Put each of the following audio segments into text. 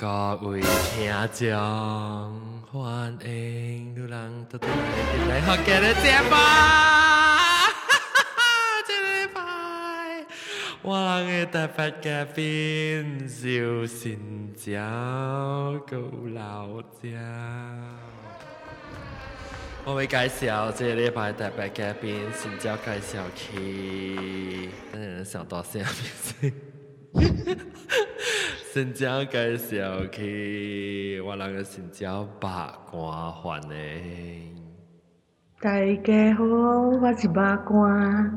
各位听众，欢迎流浪的大的节目。这礼，我人的特别嘉宾老家。我会介绍这礼特别嘉宾介绍去，等人想到新疆名。新疆介绍起，我那个新疆八卦饭呢。大家好，我是八卦。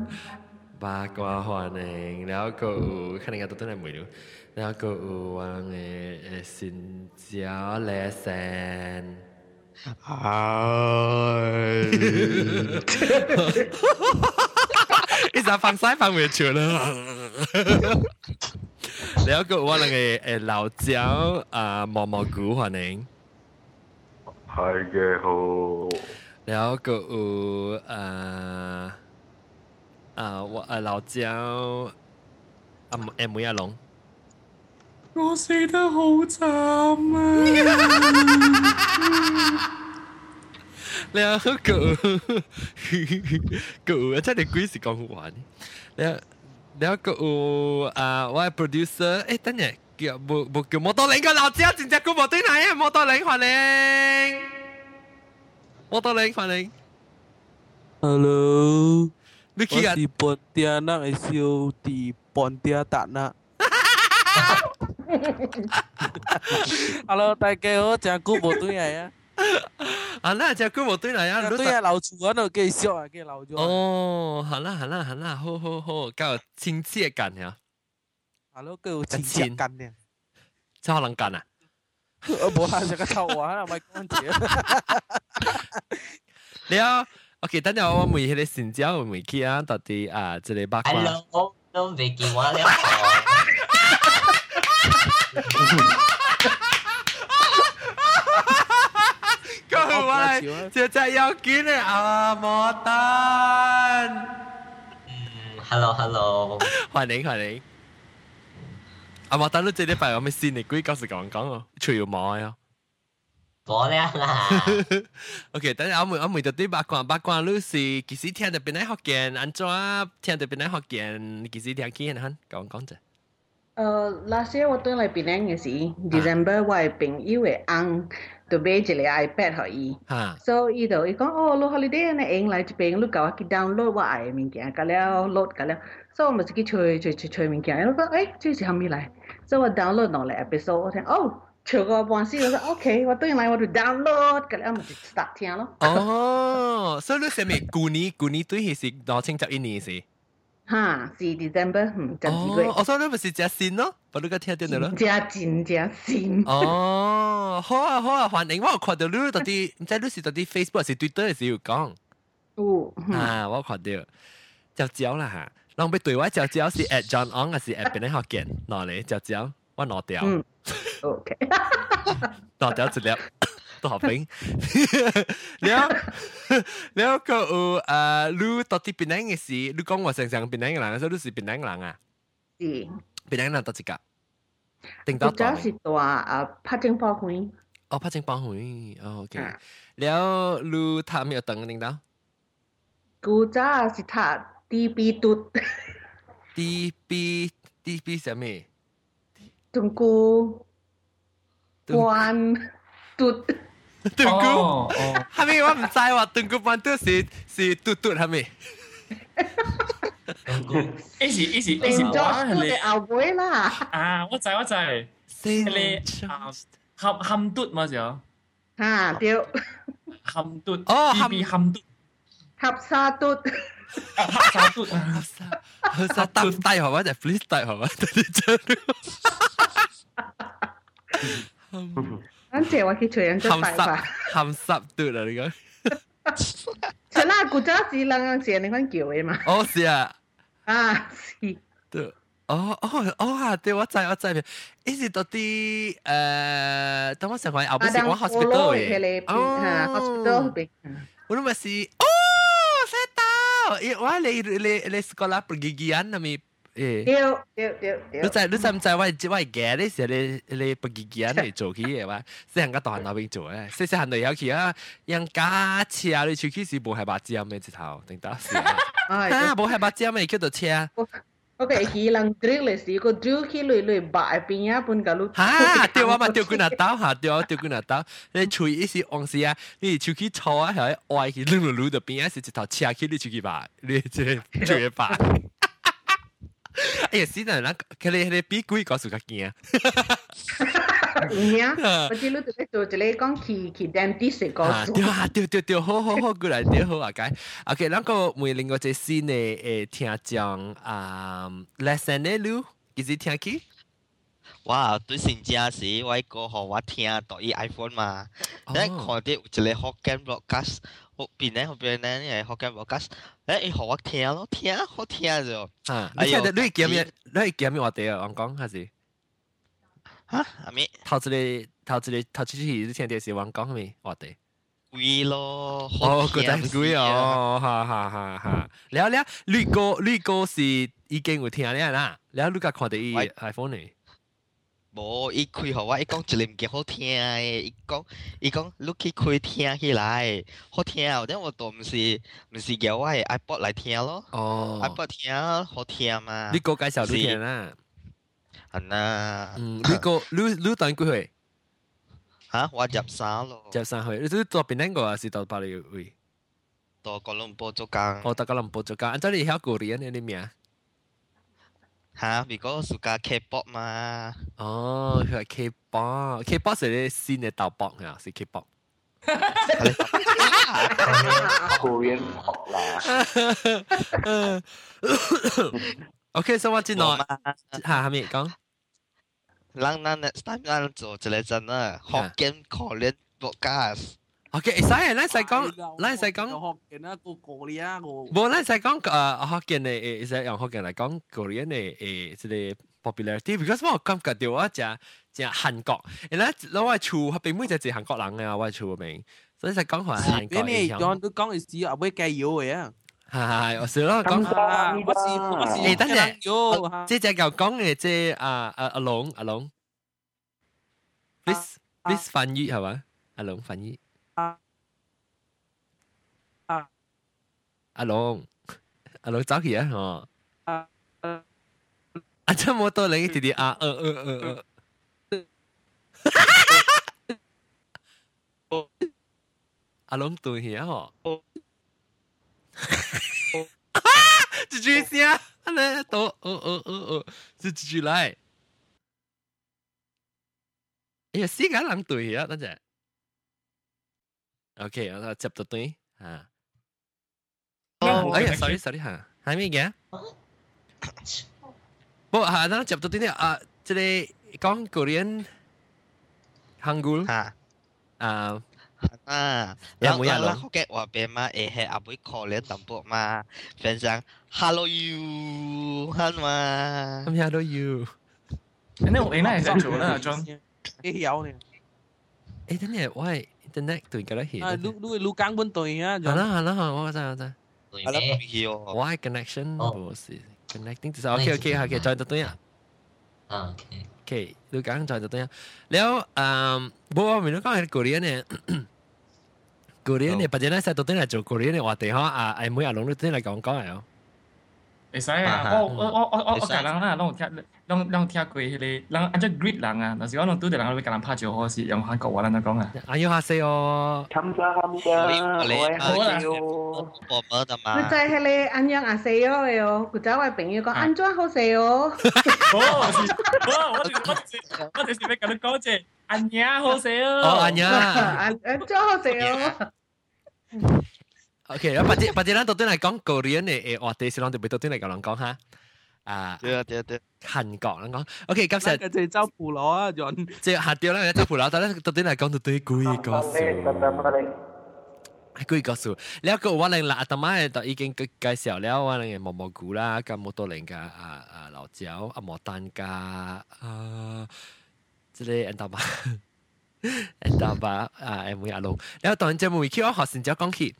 八卦饭呢，然后还有可能伢子转来问了，然后还有我的新疆拉面。哎，哈哈哈哈哈哈！放生放完全了？啦。然后个我人嘅诶老椒啊毛毛菇欢迎。大家好，然后个有诶啊我诶老椒啊诶梅亚龙。我死得好惨啊！然后个个真系鬼时讲好玩。然后 然後個有啊我係 producer，誒等陣叫冇冇叫摩多林個老椒，真正個摩對嚟啊！摩多林歡迎，摩多林歡迎。Hello，你去啊？我是本地人嘅小弟本地達那。Hello，大家好，真久無對嚟啊！啊，那只个摩对嚟啊！对啊，留住我度继续啊，继续留住。哦，好啦好啦好啦，好好好，够亲切感呀！ Hello，佢有亲切感嘅。真可能干啊！我冇下只个臭话啦，咪讲住。你好，OK，等阵我问迄个新疆有未去啊？到底啊，这里八卦。 Hello，都未见我了。各 位，这只要见嘅阿摩丹， Hello，Hello，欢迎欢迎。阿摩丹，你这礼拜有咩新嘅鬼故事讲讲哦？除咗冇啊。冇了啦。 OK，等阵我问我问到啲八卦八卦，你是几时听到边啲学见？安怎听到边啲学见？几时听见啊？讲讲啫。诶，last year 我转来槟城嘅时，December 我嘅朋友嘅 tubeje le iPad ho i so i do i kon oh lo holiday na eng lai ti peng lu ka ki download wa ai min kya ka le load ka le so mo ki choi choi choi choi min kya lo ka ai choi si ham mi lai so wa download no le episode oh ချိုကပွန်စီဆိုโอเคว่าตัวยังไงว่าดูดาวน์โหลดกันแล้วมันจะสตาร์ทเทียนแล้วอ๋อ so รู้สึกมีกูนี้กูนี้ตัวเฮสิดอชิงจากอินนี่สิ 哈，是 December，嗯，十二月哦，，我所以你咪是只新咯，我都个听到咯。真真真新。哦，好啊好啊，欢迎我有看到你到啲，唔知你是到啲 Facebook 还是 Twitter 嘅时候讲。有，嗯啊，我看到，就招啦吓。让俾对我就招是 at John On 还是 at 边啲学见？攞嚟就招，我攞掉，嗯，OK。攞掉资料，都学兵。แล้วแล้วก็เอออ่ารู้ตอนที่เป็นยังไงสิรู้讲话成成เป็นยังไง人， Topeng. Dia dia ke u uh, lu toti Penang si, lu kong wa sang sang Penang lang, so lu si Penang lang ah. Si. Penang lang toti ka. Ting tao tao. Si tua a pa jing bao hui. Oh, pa jing bao hui. Oh, okay. แล้วลูทำอยู่ตังนึงแล้วกูจ้าสิทาตีปีตุดตีปีตีปีสามีตุงกูกวนตุด 등급 어, 어. 하미 와 사이와 등급만 뜨시 시 뚜뚜 하미 이시 이시 이시 와래 아보이라 아 와자 와자 셀레 함 함뚜 맞아 아丢함뚜 비비 함뚜 합사뚜 합사뚜 합사 합사 땀 따이 봐봐 플리스 따이 봐봐 대체 ฉันเจว่าคิดถึงจะไปปะทำซับตื่นอะไรกันฉันน่ากูจะสีลังเสียในขั้นเกี่ยวเองมั้โอ้เสียอ่าสีตื่นโอ้โอ้โอ้ฮะเดี๋ยวว่าใจว่าใจไปอีสิตอตีเอ่อต้องว่าสังหารเอาไปสิว่าฮอสพิทอลเองฮะฮอสพิทอลไปวันนี้มาสิโอ้เซต้าเอ๊ะว่าเลยเลยเลยสกอลาปรกิกิอันนะมี 咪 诶，对对对对。你知你知唔知我我嘅呢时你你不记记嚟做起嘅话，细汉个大汉那边做咧，细细汉就有去啊，人家车你出去是冇系把尖嘅直头，定得是啊，啊冇系把尖嘅叫做车。 Okay, hilang drill le si ko drill ki lui lui ba pinya pun kalau 哈，对啊嘛，对佢那刀哈，对啊，对佢那刀，你除一时往时啊，你出去炒啊，系歪去撸撸撸的边啊，是一头车去你出去吧，你即做嘢吧。 哎呀，死人啦！佢哋佢哋比鬼个数较惊。Iya, pasti lu tu tu jadi kong ki ki dentist 个数。对啊，对对对，好好好，过来对好啊，解。OK，咱个每另外一新嘅诶听讲啊，lesson 呢路，几时听起？哇！对成正时，我个学我听到伊 iPhone 嘛，你看到有一个福建 broadcast，后边咧后边咧系福建 broadcast， 誒伊學我聽咯，聽好聽咗。啊，你聽到你見面，你見面話題啊，我講還是？嚇，阿咪頭一個頭一個頭一次你聽電視我講咩話題？貴咯，哦，個真貴哦，哈哈哈哈。了了，你個你個是已經有聽了啦，了你甲看到伊 iPhone 呢？无，伊开互我，伊讲一林杰好听诶，伊讲，伊讲，你去开听起来，好听后，但我都毋是，毋是叫我诶 iPod 来听咯，哦、ipod 听好听嘛，你我介绍你听啦，啊呐，嗯，你个，你你等几岁？啊，我十三咯，十三岁，你是做边个啊？是到巴黎位？到哥伦布做工，哦，到哥伦布做工，安怎你晓古里诶？你名？吓，如果暑假 K-pop 嘛。哦，佢系 K-pop，K-pop 系你新嘅豆博系啊，是 K-pop。 Korean pop 啦。 OK，所以我知道吓，系咪讲？咱咱 next time 咱做一个真啊，福建 Korean broadcast。 OK，会使嘅，咱使讲，咱使讲。学嘅啦，个个哩啊，个。冇，咱使讲诶福建嘅诶，使用福建嚟讲 Korean 嘅诶，即系 popularity，because 我感觉到我只只韩国，然后攞我厝并唔系只韩国人嘅，我厝名，所以使讲系韩国你讲都讲系只阿妹计要嘅啊。系，我少咯讲。我是我是。诶，等阵，即系就讲嘅即系阿阿阿龙阿龙，please please 翻译系嘛？阿龙翻译。 阿龙，阿龙走起啊！哦。阿真冇多你弟弟啊！呃呃呃呃。阿龙对起啊！哦。一句声，啊咧都，哦哦哦哦，就一句来。哎呀，四个人对啊，等阵。OK，我接到对啊。 어, 아니야, 쏘리 쏘리 하. 하미게. 뭐, 하, 나는 접도 뜨네. 아, 저래 con Korean Hangul. 하. 아. 아, 야, 뭐야, 라. 거기 와 배마 에헤 아버이 콜레 담보 마. 변장 hello you. 한마. 음, hello you. 근데 왜 나에 사줘나, 존. 이 야오네. 에, 근데 왜 internet ตัวกันแล้วเห็นอ่าลูกลูกลูกกลางบนตัวเองฮะอ่าแล้วอ่าแล้วว่าจะว่าจะ Alam ko hiyo. Why connection? Oh. Connecting to okay okay okay 再讀多一。Okay. Okay, 你講再讀多一。了，嗯，不過明都講係古年呢。古年呢，畢竟咧，成日都啲人做古年嘅話題哈，啊，阿妹阿龍都啲嚟講講嚟哦。会使啊！我我我我我我家人啦，拢有聽，拢拢聽過迄個，人按只 grid 人啊，但是我攏拄着人要甲人拍招呼是用韓國話咱嚟講啊。啊，要下死哦！冚家冚家，喂，好啦，我冇得嘛。你真係咧，安樣下死哦嘅哦，古仔位朋友講安裝好死哦。我我我我就是要甲你講者，安樣好死哦。哦，安樣，安安裝好死哦。OK，八字八字咱到底嚟講舊年嘅誒話題，先講特別到底嚟講人講嚇。啊，對啊對啊對，韓國人講，OK，今日就走普羅啊，人即係對啦，走普羅，但係到底嚟講到底故意告訴。故意告訴呢一個我哋嗱阿大媽就已經介紹了我哋嘅蘑蘑菇啦，咁好多人嘅啊啊老椒、阿莫丹加啊，即係阿大媽。阿大媽啊，阿妹阿龍，然後當然節目 Q 學生就講起。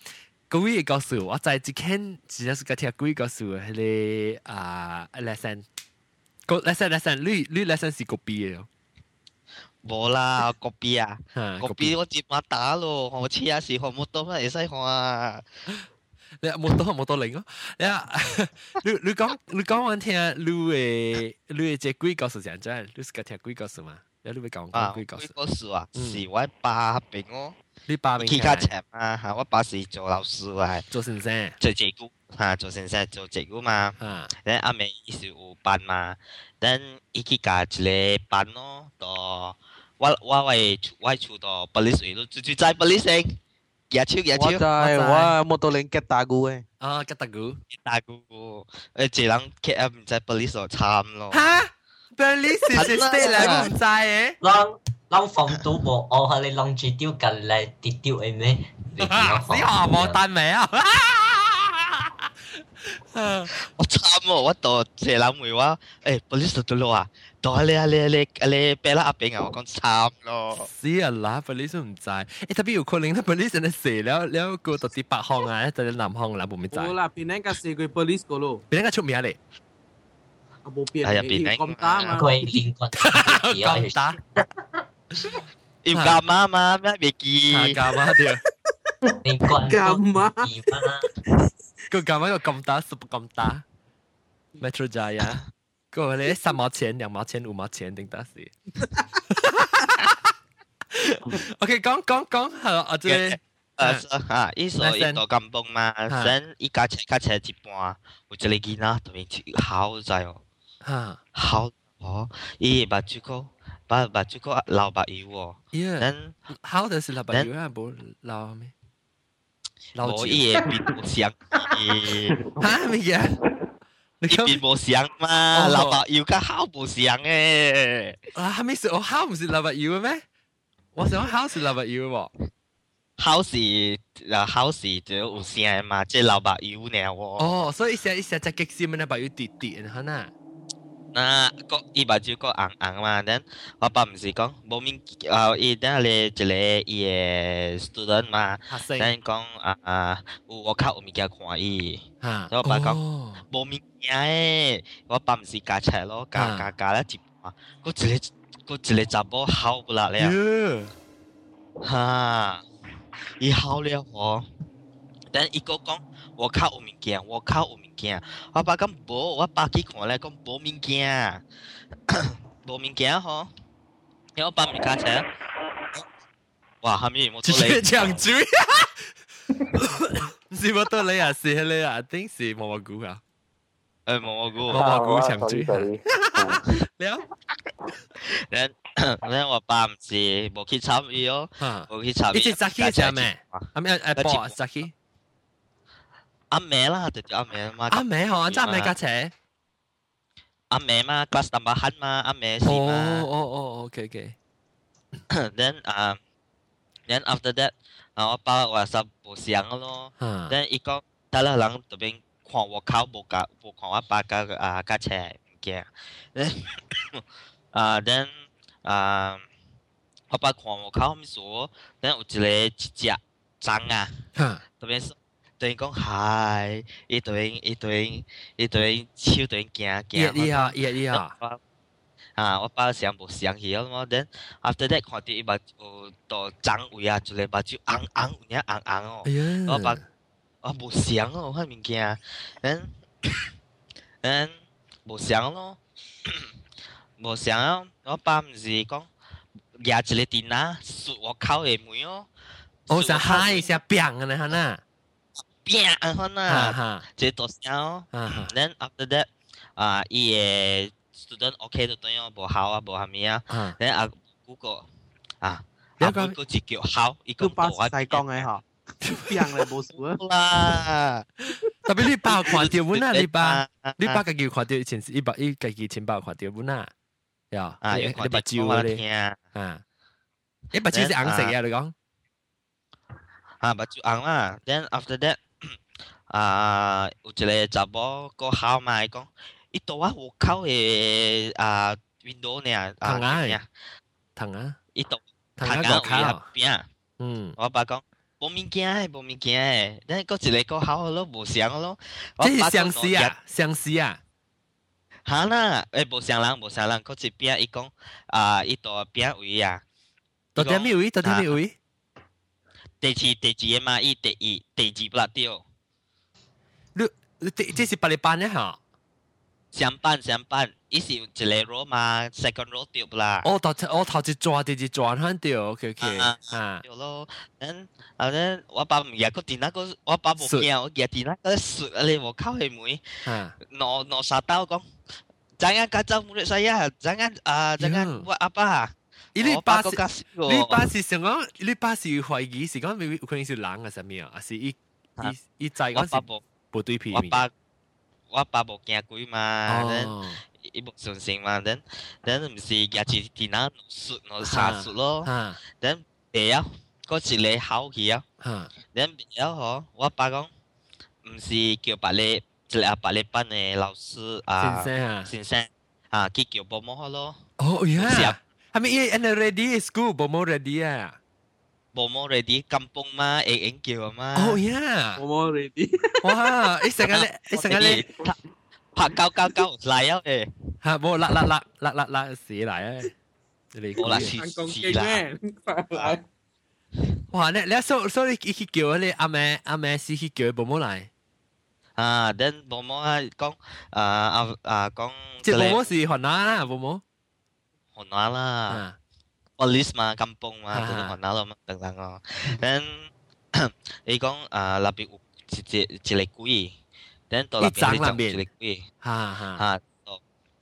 鬼嘅故事，我知之前只系个听鬼故事，系个啊 lesson，个 lesson lesson，你你 lesson 是个 B 嘅，冇啦，个 B 啊，吓个 B 我接马打咯，我黐下时学冇多乜嘢使学啊。你冇多冇多零咯，你啊，你你讲你讲我听，你嘅你嘅只鬼故事系真，你是个听鬼故事嘛？ 你会讲啊，鬼故事，嗰时啊，嗯是我爸病我，你爸明佢家请啊，吓我爸是做老师啊，做先生做职务吓，做先生做职务嘛。啊，等阿妹伊是有班嘛，等伊去教一个班咯，到我我为我厝到 police 位咯，最最在 police 先，举手举手，我就系我摩托领 get 打鼓嘅，啊，吉特古，大姑姑，诶，一人 K M 唔知 police 就惨咯。吓 ，police 是 stay 嚟唔制嘅。啷啷防到无我系你啷住丢近嚟跌丢嘅咩？你见我死学冇单尾啊！我惨喎，我到谢冷梅话，诶，police 到咯啊，到你啊你你你俾啦阿炳啊，我讲惨咯。死啊啦，police 唔制，诶特别有可能咧，police 咧死了了个到啲北方啊，到啲南方啦，冇咩制，冇啦，边个四个 police 个咯，边个出名嚟？ 啊冇变系啊边个咁打嘛，佢连棍咁打，要干嘛嘛？咩未见？吓干嘛啲？连棍干嘛二分啦，个干嘛个咁打，super 咁打，Metro Jaya，个咧三毛钱、两毛钱、五毛钱定得是。OK，讲讲讲系我最诶吓，伊所伊到金崩嘛，先伊家车家车一半，有一个囡仔特别好在哦。 啊，好哦，伊把住个，把把住个老把鱼哦。Yeah，然后的是老把鱼啊，不老咩？老伊也比我香。哈咪呀？你比不香嘛？老把鱼个好不香诶？啊，没说哦，好不是老把鱼咩？我想好是老把鱼哦。好是，好是就有声嘛，即老白油呢。哦，所以一下一下只激鲜咩，白油弟滴，然后呢？那个伊目睭个红红嘛，等我爸毋是讲无面啊，伊等咧一个伊个 student 嘛，学生等讲啊啊，有我较有物件看伊。吓，我爸讲哦无物件诶，我爸毋是加车咯，加加加咧一半，嗰一个嗰一个查某好不啦了，哟，哈，伊好了哦。等伊个讲，我较有物件，我较有物 件。我爸讲无，我爸去看咧讲无物件，无物件吼。因为我爸毋是加车，哇，后面冇直做你。接抢嘴。唔是我到你啊，是迄个啊，一定是毛毛菇啊。诶冇我估。毛毛菇抢嘴。 sorry 了，然然我爸毋是无去参与哦，吓，无去参与。一只扎起只咩？阿咩阿波扎起， 阿妹啦，就叫阿妹嘛。阿妹嗬，阿咩架车？阿妹嘛，kelas tambahan 嘛，阿妹是哦嘛。哦哦，OK OK， Then 啊，then after that，啊我爸话实无想咯。吓， Then 伊讲，得啦，人特别看我考无架，无看我爸架啊架车物件。Then 啊，then 啊，我爸看我考咩数，then 有一个一只章啊。吓，特别是 对因讲嗨，伊对因伊对因伊对因手对因行行。热啲啊，热啲啊，啊，我爸想无想起了嘛，then after that 看到伊目有到长位啊，一个目睭红红有影红红哦哎，呀，我爸啊无想哦，迄物件，then then 无想咯，无想啊，我爸毋是讲举一个电脑，扫我口嘅门哦，我想嗨一下，砰啊，你吓呐， 变啊，可吓能。吓即系大声哦。吓吓， Then after that，啊，伊个 student OK 就对样无效啊，无虾米啊。吓， Then 啊，嗰个啊，你讲啊嗰个字叫好，伊佢把讲我细讲嘅嗬，变嚟冇数啊，啦。特别你爸有看到阮啊，你爸。你爸家己有看到以前是伊爸伊家己前爸有看到阮啊，呀，啊，你你你目睭我咧，听啊，你目睭是红色嘅，你讲，啊，目睭红啦。Then after that， 啊，有一个查某个好嘛，伊讲，伊到我户口嘅啊 window 呢，啊，藤啊边啊藤啊，伊到藤头啊个家有口，边啊。嗯，我爸讲 无物件诶，无物件诶，咱嗰一个个好咯，无相咯。即系相似啊，相似啊。吓啦，诶无相人，无相人，嗰一边伊讲啊，伊度边位啊？到底咩位？到底咩位？第二第二嘛，伊第二第二不啦掉。 你你这是八零班嘅吓？相班相班，伊是有一个 row 嘛，second row 掉不啦？哦，头我头一抓，第二抓响掉，OK OK，啊，掉咯。等后咧，我爸唔记个电脑个，我爸冇见，我记电脑个雪啊，你冇靠去妹，攞攞沙刀讲，jangan kacau murid saya, jangan 啊，jangan buat apa。你爸是你爸是想讲，你爸是怀疑是讲有可能是人啊，什么啊？还是伊伊伊在嗰时 部队片面？我爸冇惊鬼嘛，等伊冇信心嘛，等等唔是日住电脑术我杀术咯，等未啊，嗰时你考佢啊，等未啊嗬，我爸讲唔是叫白你，一个白你班嘅老师啊，先生啊，先生啊，佢叫保姆咯。哦呀，系咪伊 and ready school 保姆 ready 啊？ Bomo ready kampung ma eng eng kêu ma. Oh yeah. Bomo ready. Wow, ít sáng ngày, ít sáng ngày. Phạt cao cao cao lại á ê. Hả, bộ lạ lạ lạ lạ lạ lạ xì lại á. Bộ lạ xì xì lại. Wow, nè, nè, so so đi đi kêu đi, à mẹ à mẹ xì đi kêu Bomo lại. À, then Bomo à, con à à à con. Chứ Bomo là Hòn Á 啦，Bomo. Hòn Á 啦。police 嘛，kampung 嘛，就是学哪咯等等哦。等你讲啊，那边有一一一个鬼，等到那边你讲一个鬼，哈哈哈，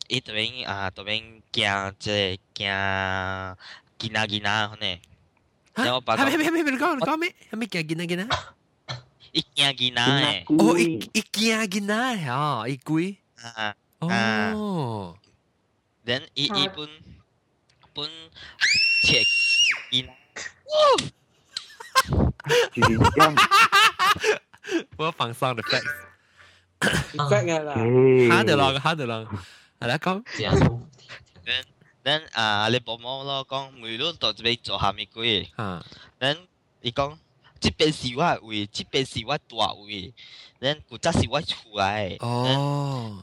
伊这边啊，这边惊即系惊见啊见啊，可能。然后把系咪系咪系咪你讲你讲咩？系咪惊见啊见啊？一惊见啊诶！哦，一一惊见啊吓，一鬼。啊哦。then 一一本。本 切見。我 放 sound effect。effect 啦。嚇得浪，嚇得浪。係啦，講。then then 啊，你保姆咯，講每路到這邊做下面鬼。啊。then 伊講，這邊是我位，這邊是我大位，then 古早是我厝來。哦。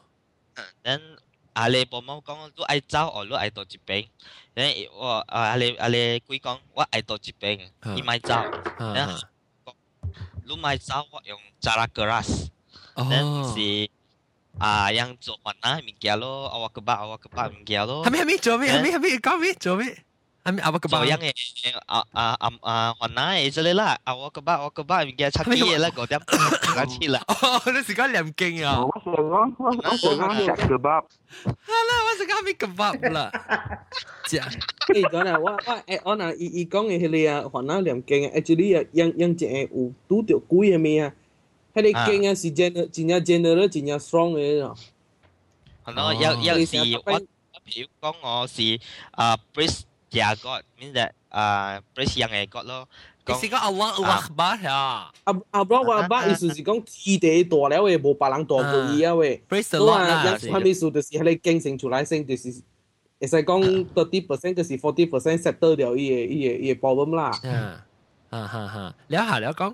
then 阿你保姆讲，你爱走哦，你爱到这边。then 我啊阿你阿你鬼讲，我爱到这边，伊咪走。then 你咪走，我用 cara keras。then 是啊，yang 做环啊物件咯，awak kebak awak kebak 物件咯。系咪系咪做咩？系咪系咪讲咩？做咩？ 系咪 awak kebak？做yang 嘅啊啊啊啊环啊嘅之类啦，awak kebak awak kebak 物件出啲嘢啦，嗰啲讲起啦。哦，你时间念经啊？我想讲，我想讲食 kebab。系啦，我时间咩 kebab 啦？食。诶，讲啦，我我诶，我嗱，伊伊讲嘅迄个啊，环啊念经啊，actually 啊，样样一个有拄着鬼嘅咩啊？迄个经啊是真真正 general 真正 strong 嘅咯。系咯，有有时我我譬如讲我是啊 praise 呀 God mean that 啊 praise 样嘅 God 咯。你是讲 Allah Akbar 呀？阿阿 Allah Akbar 意思是讲天地大了嘅，无别人大过伊啊喂。 Praise the Lord 啦。佢咪数就是迄个经成出来先就是。会使讲 thirty percent 就是 forty percent settle 掉伊个伊个伊个 problem 啦。啊啊哈哈，了下了讲。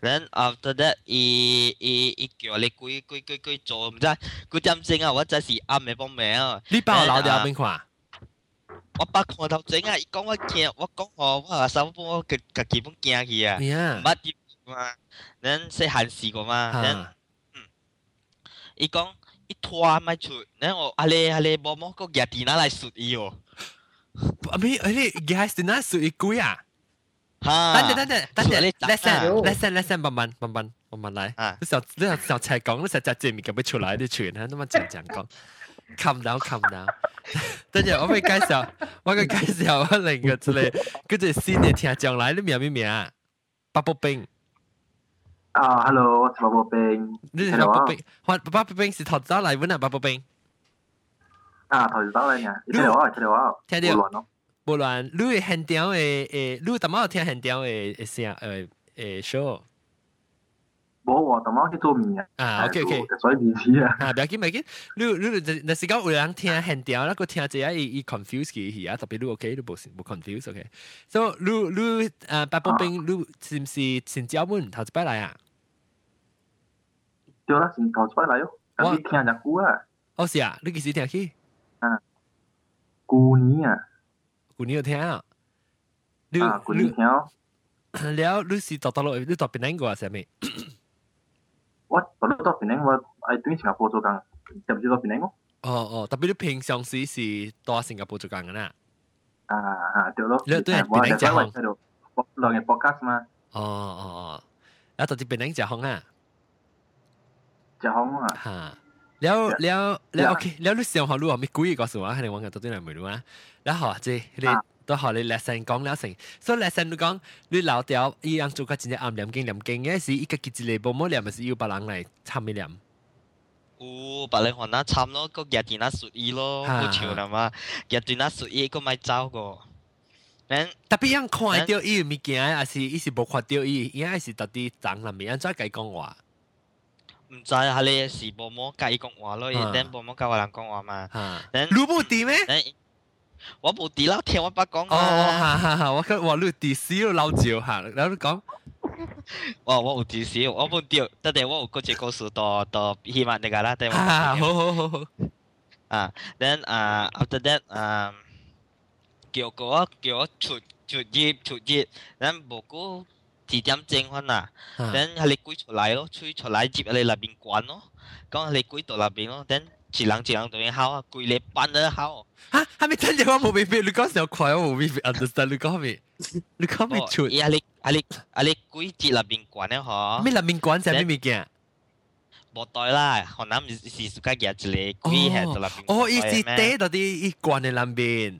Then after that，伊伊伊叫你鬼鬼鬼鬼做，唔知佢点整啊？我真是暗嘅帮命啊！你帮我留掉边看？ 我把看头整啊！伊讲我惊，我讲我我话手帮我个个基本惊去啊！唔捌啲嘛，then 细汉时个嘛，then 伊讲。一拖咪出，然后阿你阿你冇冇个日电拿来说伊哦。阿咪阿你日电拿说伊鬼啊？哈！等等等等等等，listen listen listen，慢慢慢慢慢慢来。啊！你小你小小才讲，你实在证明咁样出来啲传，他那么讲讲讲。 calm down calm down。等阵我会介绍，我会介绍我另个之类，嗰只新嘅听众来，你名咩名啊？八宝冰。啊，hello，我是八宝冰。你系八宝冰，我八宝冰是头早嚟揾啊，八宝冰。啊，头早嚟嘅，听到啊，听到啊，听到。冇乱咯。冇乱，你系现场嘅诶，你点解听现场嘅诶声诶诶 show？ 無活動，我去做面啊。啊，OK OK，所以唔知啊。啊，唔要緊唔要緊，你你你時間有人聽現調，那個聽者啊，伊伊 confuse 佢去啊，特別你 OK，你無無 confuse OK。所以你你啊，八寶冰，你是毋是先招阮頭一擺來啊？對啦，先頭一擺來哦。我聽日久啊。哦是啊，你幾時聽去？啊，舊年啊。舊年有聽啊？你你聽？了，你是讀讀落，你讀邊兩個啊？啥物？我我都到槟城，我喺对新加坡做工，知唔知道槟城？哦哦，特别你平常时是到新加坡做工嘅啦。啊啊，对咯。你都系槟城只行。喺度录嘅 podcast 嘛。哦哦哦，แล้วตอนที่เป็นนัง只行啊。只行啊。吓。แล้วแล้วแล้วโอเคแล้วรู้上学รู้话咩鬼个数啊？系你讲嘅到底系咪รู้啊？แล้ว学即系你。 都学你 lesson 讲了成，所以 lesson 你讲你老掉伊样做个真正暗念经念经嘅是一个记一个无冇念，咪是要别人来参咪念。有别人可能参咯，个日电那属意咯，好潮啦嘛，日电那属意个咪走个。特别样看到伊物件，还是伊是无看到伊，伊还是特啲长南面，安怎解讲话？唔知系你是无冇解讲话咯，等无冇教人讲话嘛。你冇啲咩？ 我冇啲啦，听我爸讲啊。哦，哈哈哈，我觉我你啲少老赵吓，然后讲。哇！我有啲少，我冇掉，得哋我有嗰只故事到到希望你个啦，对嘛？好好好好。啊，then 啊，after that 啊，叫我叫我出出业出业，then 无过几点钟翻啊，then 系你归出来咯，吹出来接你那边关咯，讲你归到那边咯，then 一人一人对你好啊，归你班得好。吓，系咪真嘅？我冇俾俾你讲时候快，我冇俾 understand 你讲咩？你讲咩出？啊你啊你啊你几节入边管咧嗬？咩入边管就系咩物件？冇对啦，可能唔是是个日子嚟，几系就入边。哦，伊是嗲到啲伊管嘅入边。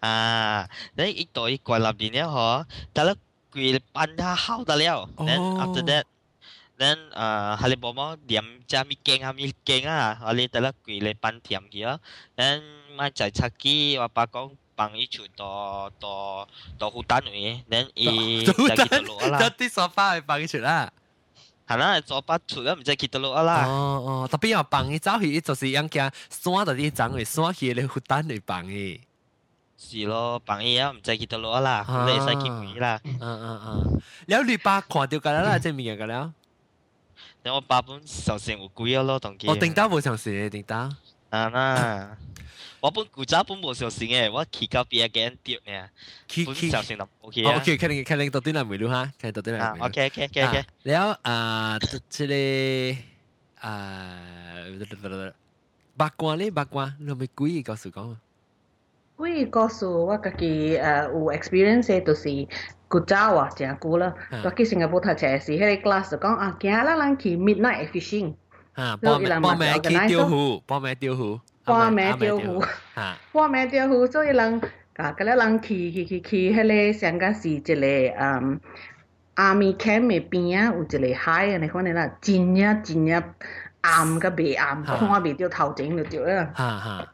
啊，你一到伊管入边咧嗬，但系佢班下好得了，then after that。 then 啊，系你冇冇点只咪惊啊咪惊啊，我哋得啦，佢嚟班甜嘅啊，then 咪就出机，我爸讲帮伊出到到到好单位，then 伊就见到路啦。啲沙发系帮伊出啦。系啦，做把出啦，唔知见到路啦。哦哦，特别要帮伊走去，就是样嘅山度啲长嘅山去你好单嚟帮伊。是咯，帮伊啊，唔知见到路啦，你使见佢啦。嗯 然后八本小时我贵咯，同佢。我定打冇小時，定打。啊啦，我本古仔本冇小時嘅，我企到邊嘅人掉呢。企企小時諗 OK 啊。OK，肯定肯定到啲人未了哈，肯定到啲人。啊，OK OK OK OK。然後啊，即係啊，八卦咧，八卦，你係咪故意告訴講啊？故意告訴我自己誒有 experience 嘅，就是。 古早啊，真久啦。我去新加坡读册时，迄个 class 就讲啊，今日咱去 midnight fishing。啊，报名报名去钓鱼，报名钓鱼。报名钓鱼。吓。报名钓鱼，所以人啊，嗰啲人去去去去，迄个上个是一个嗯 army camp 嘅边啊，有一个海啊，你看你啦，真呀真呀暗甲未暗，看袂到头前就对啦。吓吓。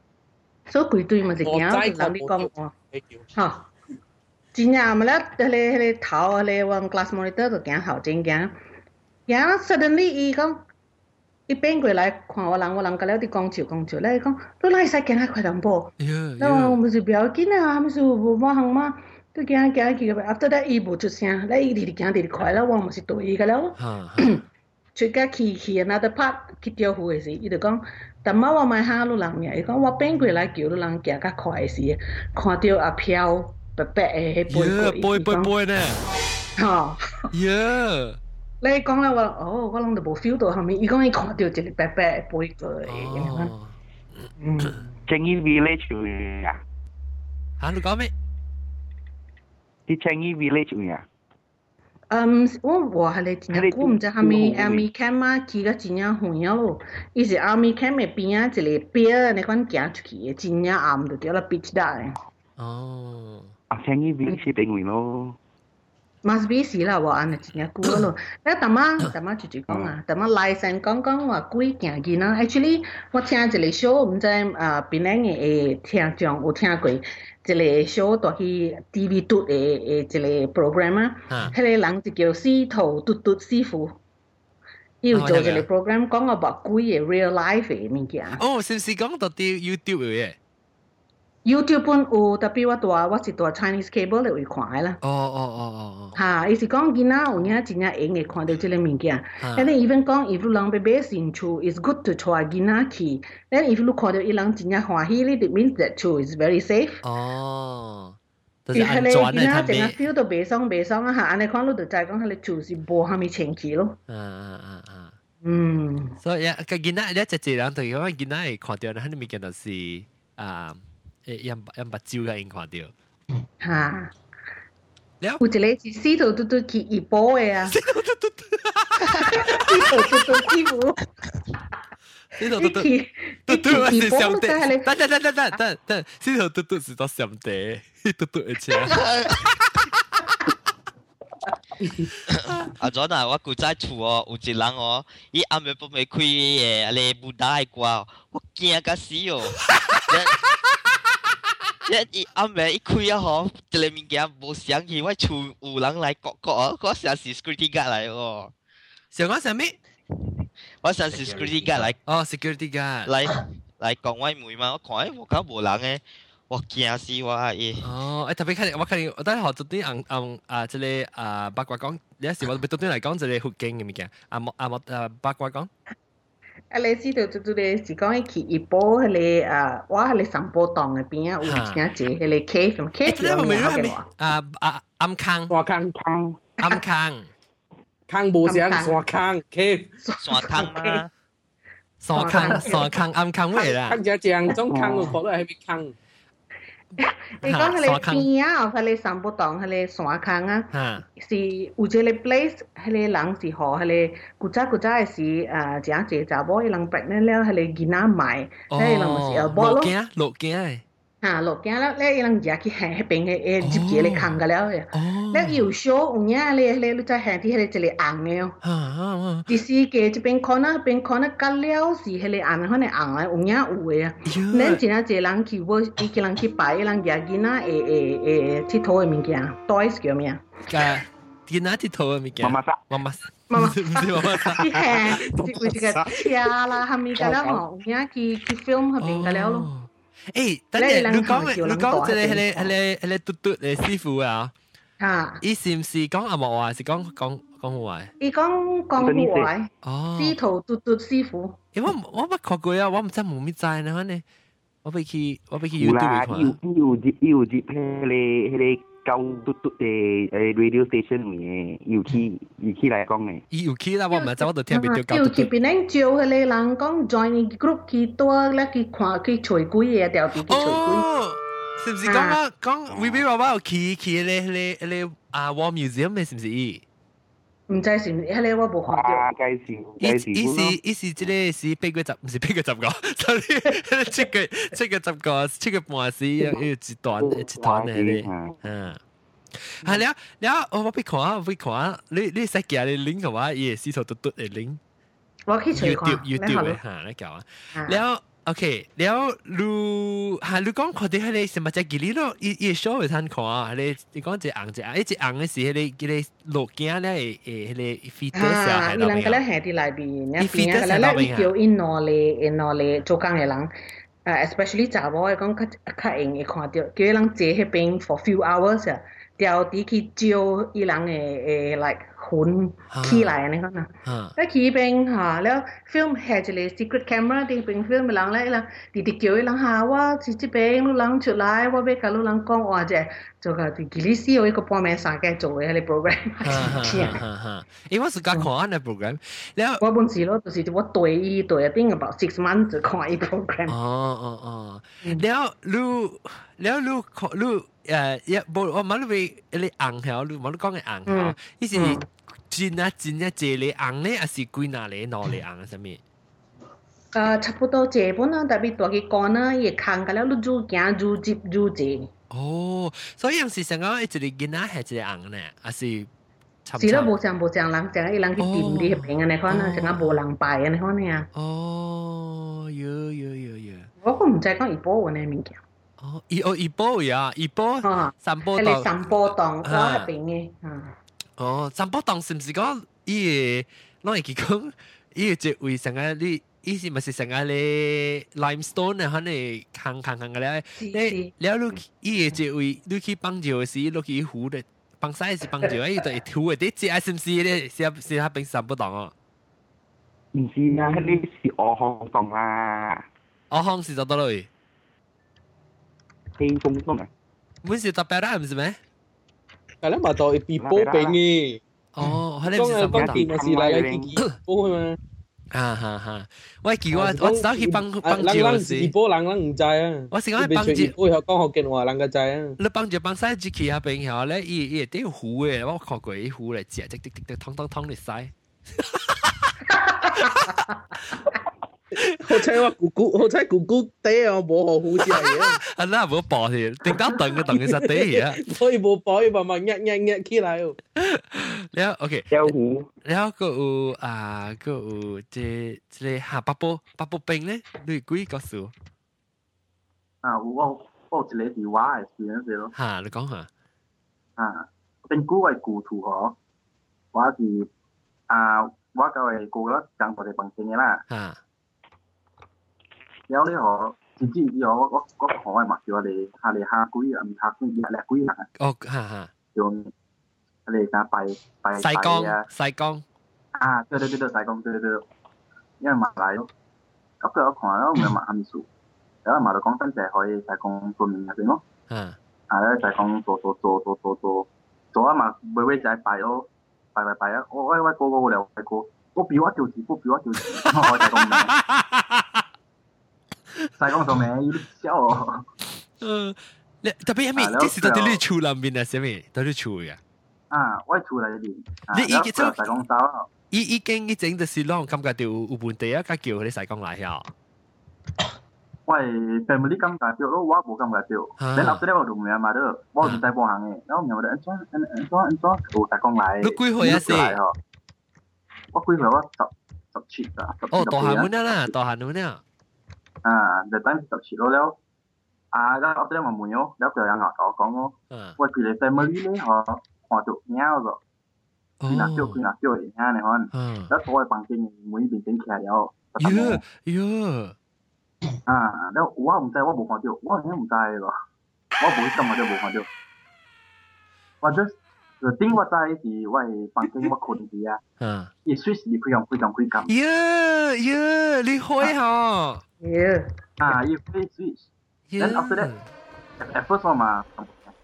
所以规堆嘛是惊，就人你讲哦，吓， 今年我们俩得嘞嘞淘嘞，我们 glass monitor 都讲好真讲，然后 suddenly 伊讲，伊变过来看我人，我人个了滴讲笑讲笑嘞，伊讲，都来使见他快点播，那我们就不要紧啊，我们就无无行嘛，都讲讲几个呗得得伊无出声，那伊滴滴讲滴滴快了，我们是对伊个了，出个去去阿在拍去调货的时，伊就讲。但妈我买哈路人呀，伊讲我变过来叫路人行较快的时，看到阿飘。白白嘅迄杯杯杯杯呢，吓，耶！你讲啦，我哦，我谂就冇 feel 到后面，伊讲伊看到一个白白嘅杯过嚟，嗯，青衣 village 啊，吓你讲咩？啲青衣 village 啊。嗯，我话系你真系估唔知系咪 army camp 啊，去个真正远咯。伊是 army camp 嘅边啊，一个边你讲行出去嘅，真正暗就掉啦，beach 搭嘅。哦。 啊，青衣 village 定位咯。 must be 是啦，我安尼真正估咯。咧，大妈大妈直接讲啊，大妈来神讲讲话鬼行见啦。Actually，我听一个 show，唔知啊边两个诶听众有听过。一个 show 到去 TV 嘟嘅诶一个 program 啊，迄个人就叫司徒嘟嘟师傅。 要做一个 program 讲个白鬼嘅 real life 嘅物件。哦，是唔是讲到啲 YouTube 嘅？ YouTube 本有，特别我大我是大 Chinese cable 嚟会看啦。哦哦哦哦。吓，伊是讲囡仔有影真正用会看到即个物件。但系 even 讲，if 你人要买兴趣，is good to try 囡仔去。then if 你看到伊人真正欢喜，你 it means that too is very safe。哦。就是安全嘅，囡仔净系 feel 到袂爽袂爽啊吓，安尼看你就知讲，佢哋就是无虾米前期咯。嗯嗯嗯嗯。嗯。所以个囡仔，你一只人对讲囡仔会看到，佢哋物件就是啊。 诶饮饮白酒嘅应看到。吓！有一个是死头嘟嘟去一波嘅啊！死头嘟嘟，死头嘟嘟师傅。死头嘟嘟，嘟嘟是上帝。等等等等等等等，死头嘟嘟是到上帝，嘟嘟嘅车。阿 John 啊，我古仔厝哦，有一人哦，伊暗暝不未开诶，你布袋瓜，我惊甲死哦。 一一阿妹一开啊吼，这里物件无想起，我出有人来搞割，我想是 security guard 来哦。想讲什么？我想是 security guard 来。哦，security guard 来来讲我妹嘛，我看哎，我讲无人诶，我惊死我阿姨。哦，哎，特别看你，我看你，我是下昨天嗯啊啊啊，这里啊八卦讲，你一时我特别昨天来讲这里福建嘅物件，啊莫啊莫啊八卦讲。啊，你知道做做咧是講一去一波迄個啊，我迄個散步檔嘅边啊，有真濟迄個 cave 咁 cave 有咩嘅話？啊啊。暗坑，山坑坑，暗坑，坑無聲山坑 cave，山坑嘛，山坑。山坑暗坑咩啦？坑只正種坑個角落係咪坑？你讲迄个 边啊，迄个三不洞，迄个山坑啊，是有一个 place，迄个人是互迄个古早古早嘅是誒，真濟查某，伊人 pregnant 了，迄个囡仔買，迄个人咪是咯，落鏡落鏡誒。啊，落镜了，咧伊人食去行迄边嘅诶接住嚟坑个了嘅。咧有时有影咧咧，你再行啲迄个一个红嘅哦。第四个这边可能边可能隔了是迄个红，可能红嘅有影有嘅啊。恁真系济人去我，伊叫人去摆，伊人食囡仔诶诶诶佚佗嘅物件，toys 叫咩啊？嘅囡仔佚佗嘅物件。妈妈妈妈妈妈唔是妈妈去行，一个一个车啦，后面个了吼，有影去去 film 嗰边个了咯。 诶，等阵你讲嘅，你讲即系系你系你系你嘟嘟嘅师傅啊？啊！伊是唔是讲阿莫话，是讲讲讲话？伊讲讲户话。哦。师徒嘟嘟师傅。诶，我我冇看过啊，我唔知冇咩知呢，呢。我俾佢，我俾佢 YouTube 看。有有接有接迄个迄个 旧嘟嘟嘅诶 radio station 嘅，有去有去来讲嘅。伊有去啦，我唔知我就听边条旧嘟嘟。有边人招迄个人讲 join group 去多咧去看去吹鬼嘢，掉啲去吹鬼。是唔是讲啊讲 V B 爸爸有去去咧咧咧啊 War Museum 咩？是唔是伊？ 唔知是唔係咧，我冇看到。介紹介紹。伊是伊是即個是八個十，唔是八個十個，sorry，七個七個十個，七個半是要要一段一段嘅咧，嗯。係了了，我俾看啊，我俾看啊，你你使記你 link 嘅話，伊係試圖嘟嘟嘅 link。我去隨看。YouTube YouTube 嘅嚇，你教啊。了。OK，然后如还如讲看的，还咧是嘛在吉利咯，也也稍微参考啊。还咧你讲只昂只昂，一只昂的时候咧，给你落肩咧，诶，还咧 fiters 啊，还落肩。伊啷个咧？下底来边，伊 fiters，阿拉伊叫 in 奈咧，in 奈做工诶人，especially 查某诶，讲较较硬会看到，因为人坐喺边 for few hours 啊。朝底去招伊人嘅誒嚟混起來安尼講啦。咧起邊嚇，了 film 係一個 secret camera 啲邊 film 嘅人咧，伊人直直叫伊人嚇，我是即邊路人出來，我要甲路人講話者，做個啲吉利斯有一個半暝三更做嘅迄個 program。誒，我是甲看安個 program，了我本時咯，就是我對伊對啊，頂個 about six months 看伊 program。哦哦哦，了，你了，你看你。诶，一冇我冇你你硬条，你冇你讲嘅硬条，以前。真啊真啊，这里红咧，还是几哪里哪里红什么？诶，差不多这本啊，特别大嘅干啊，也看个了，你做行做接做这。哦，所以有时成个一个囡仔系一个红咧，还是？是咯，无像无像人，成个伊人去掂啲平安尼款啊，成个无人拜安尼款啊。哦，有有有有。我个唔知讲怡保嗰啲物件。 哦，伊哦伊波呀，伊波，三波檔，三波檔，我係邊嘅。哦，三波檔是毋是講伊個，攏會去講伊個一位上個你，伊是毋是上個咧 limestone 啊，遐尼空空空個咧，你了你伊個一位，你去放石時，落去湖咧，放屎是放石，伊就會吐個，你只係是毋是咧？是啊是啊，邊三波檔哦。毋是啊，迄你是五方檔啦。五方是做倒落去。pengen songkong ah. Mesti tak peram sih meh. Kalau mah tau pipo pengen. Oh, hal yang sama tak. Kau masih layak gigi. Oh mah. 哈哈哈！我叫我我早去幫幫照是，二波人人唔知啊。我是講幫照，我學講學建話人個知啊。你幫照幫曬住佢下邊後咧，伊伊啲糊嘅，我學過啲糊嚟食，滴滴滴滴，湯湯湯嚟曬。我請話姑姑，我請姑姑爹，我冇學好知係啊。係啦，冇播添，定得等嘅等其實爹啊。所以冇播，慢慢壓壓壓起來。了，OK。有胡。了個有啊，個有即即個下八寶八寶冰咧，你幾個數？啊，我我一個電話係算咗咯。嚇，你講下。啊，冰姑係故土嗬，我係啊，我就係過咗上我哋本身嘅啦。啊。有呢個自知有嗰嗰行係咪叫我哋下嚟下鬼啊？唔下鬼，下嚟鬼啊！哦，嚇嚇，用我哋打拜拜拜啊！細工啊，對對對對，細工對對對，因為馬來咁佢有行咯，唔係馬漢族，有馬來講真就係可以細工做面入邊咯。嗯。啊！咧就係講做做做做做做做啊嘛，每每就係拜咯，拜拜拜啊！我我我個個嚟我個，我表啊條字，我表啊條字，我就咁。西江做名要笑哦。嗯。你特别系咪？即是到底你厝南边啊？系咪？到底厝嘅？啊，我厝内边。你已经做西江走。已已经已整就是让感觉到有有问题啊，甲叫佢哋西江来遐。我系 family 感觉到咯，我冇感觉到。你立咗呢个同名嘛都，我唔使帮行嘅。然后名我哋安装安安装安装有西江来。你几岁啊？先？我几岁？我十十七啊。哦，大汉门啦，大汉门啦。 อ่าเดี๋ยวตั้งสิบชิโลแล้วอ่าก็เอาเ，就等就去到了。啊，然后这么没有，了表扬我老公哦，我觉得在没理呢哈，我就鸟า。คือนักเที่ยวคือนักเกี่ยวอย่างนี้นะฮะแล้วตัวไอ้ปังทีมุ้ยเป็นเป็นแขกแล้วเยอะเยอะอ่า แล้วว่าผมใจว่าบุคคลเดียวว่าเนี่ยผมใจหรอว่าผมจำมาเดียวบุคคลเดียวว่า just the thing ว่าใจที่ว่าฟังเพลงว่าคนดีอะอีสวิสดีคุยกันคุยกันคุยกันเยอะเยอะลิโฮยฮะ Yeah. Ah, you play Switch. Yeah. Then after that, at first one mah,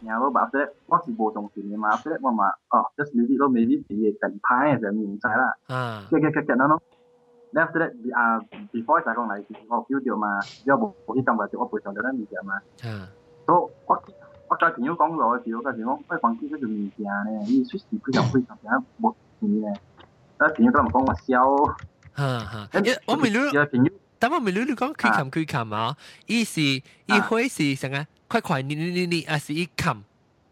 lo, but after that, once you bought something, mah, after that one mah, oh, just leave it, or maybe be a ten pie, then you try lah. Ah. kek, kek, kek, no no. Then after that, the, uh, before saya kong like, oh, few dia mah, you have to come back to what position, then you get mah. So, what, what kind of thing you come to, what kind of thing you come to, what kind of thing you come to, what kind of thing you come to, what kind of 但我咪你你講佢冚佢冚啊！伊是伊會是啥啊？快快你你你你，啊是伊冚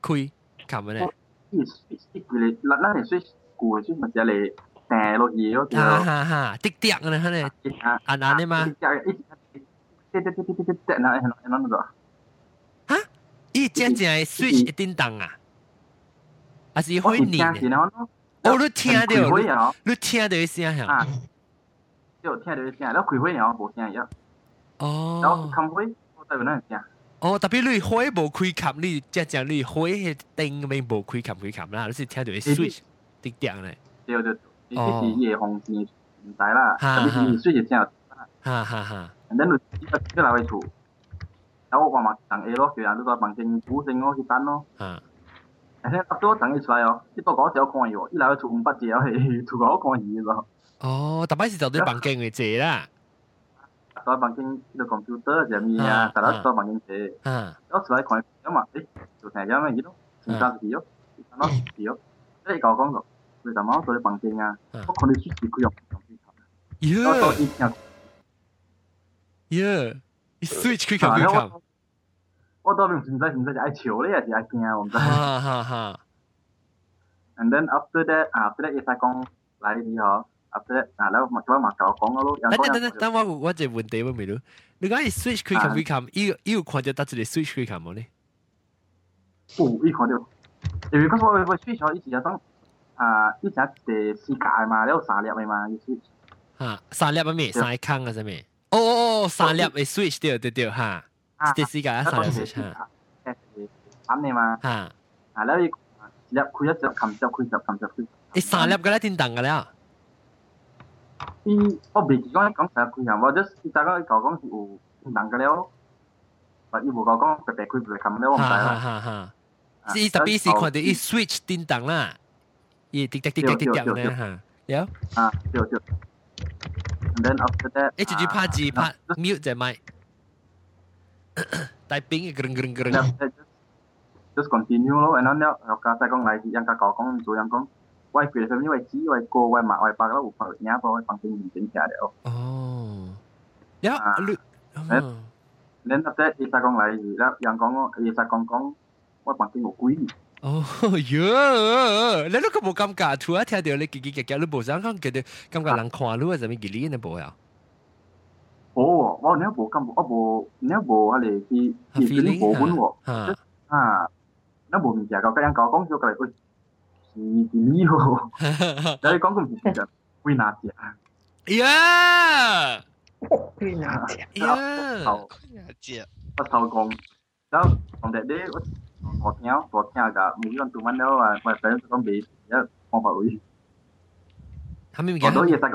佢冚嘅咧。伊伊佢咧，嗱嗱嚟水古嘅水咪就嚟掟落去嗰度。哈哈哈！滴滴嘅咧，佢咧，啊嗱你嘛。滴滴滴滴滴滴滴，嗱嗱嗱嗱。哈？伊真正係 switch 一叮當啊！啊是會你。我都聽到，你聽到聲響。就听着声，然后开会然后无声了。哦。然后开会，我代表那声。哦，特別你開無開琴，你即係你開迄燈面無開琴開琴啦，你是聽到會 switch 啲點咧？對對，你是夜風天唔知啦，特別是 switch 先有。哈哈哈。然後你一一來會厝，然後我嘛同 A 咯，然後你到房間古聲咯去等咯。啊。而且到咗等佢出來哦，你到嗰時我看伊喎，伊來會厝唔八字，我係厝嗰看伊咯。哦，但係時就啲環境嚟借啦。ตัวบางทีดูคอมพิวเตอร์จะมีอ่ะแต่ละตัวบางทีเจอแล้วสุดท้ายของยังมาเอ๊ะสุดท้ายยังไม่ยี่ต้องสินค้าสิยกสินค้าน้อยสิยกได้ก่อก้องหรอกคือแต่มาตัวบางทีอ่ะพวกคนที่ชิดสิคุยกับคอมพิวเตอร์เยอะตัวอีกอย่างเยอะอีสวิตช์คุยกับคอมพิวเตอร์我到底现在现在就爱笑了呀，就爱惊我们。哈哈哈。And then after that, after that 一再讲来的哈。after that 嗱，你咪再埋同我講咯。等等等等，我我就問題問咪咯。你講係 switch 佢琴佢琴，依依個看到得住你 switch 佢琴冇呢？哦，依看到，因為嗰個我 switch 我以前就當啊，以前係四格嘛，有三粒嘅嘛，要 switch。嚇，三粒乜咩？三坑啊，什咩？哦哦哦，三粒嘅 switch 對對對嚇，啲四格三粒 switch 嚇。啱你嘛嚇，啊，然後佢一隻琴就佢就琴就佢。你三粒嘅咧，點等嘅咧？ 이 어비기관이 강사 그냥 뭐 저스 이따가 가강 오 난가래요. và ý bộ có cái cái quy về cầm nếu không phải ha chỉ tập ý quan để ý switch tin tăng là ý tích tích tích tích tích nè ha yeah à được được and then after that ấy chỉ phát gì phát mute cái mic. Typing gring gring gring. just continue. Lo and on now rồi cái cái con này thì yang cái có con rồi yang con 讲，我佢哋上面为子为哥为马为伯啦，有拍嘢波放正面整下了。哦。呀，你。然后咧，伊再讲嚟，然后人讲我，伊再讲讲，我放正有鬼。哦哟，你都咁冇感觉，突然听到你叽叽嘅嘅，你冇想讲觉得感觉人看你或者咩嘅你呢冇呀？哦，我呢冇感觉，我冇呢冇系嚟去去呢冇本喎，啊，呢冇物件个，咁样讲讲咗过嚟，喂， nhiều đây có công việc, quy nạp tiền, 里我我听我听 học, có 问了啊 còn, có sầu còn đẹp đẽ,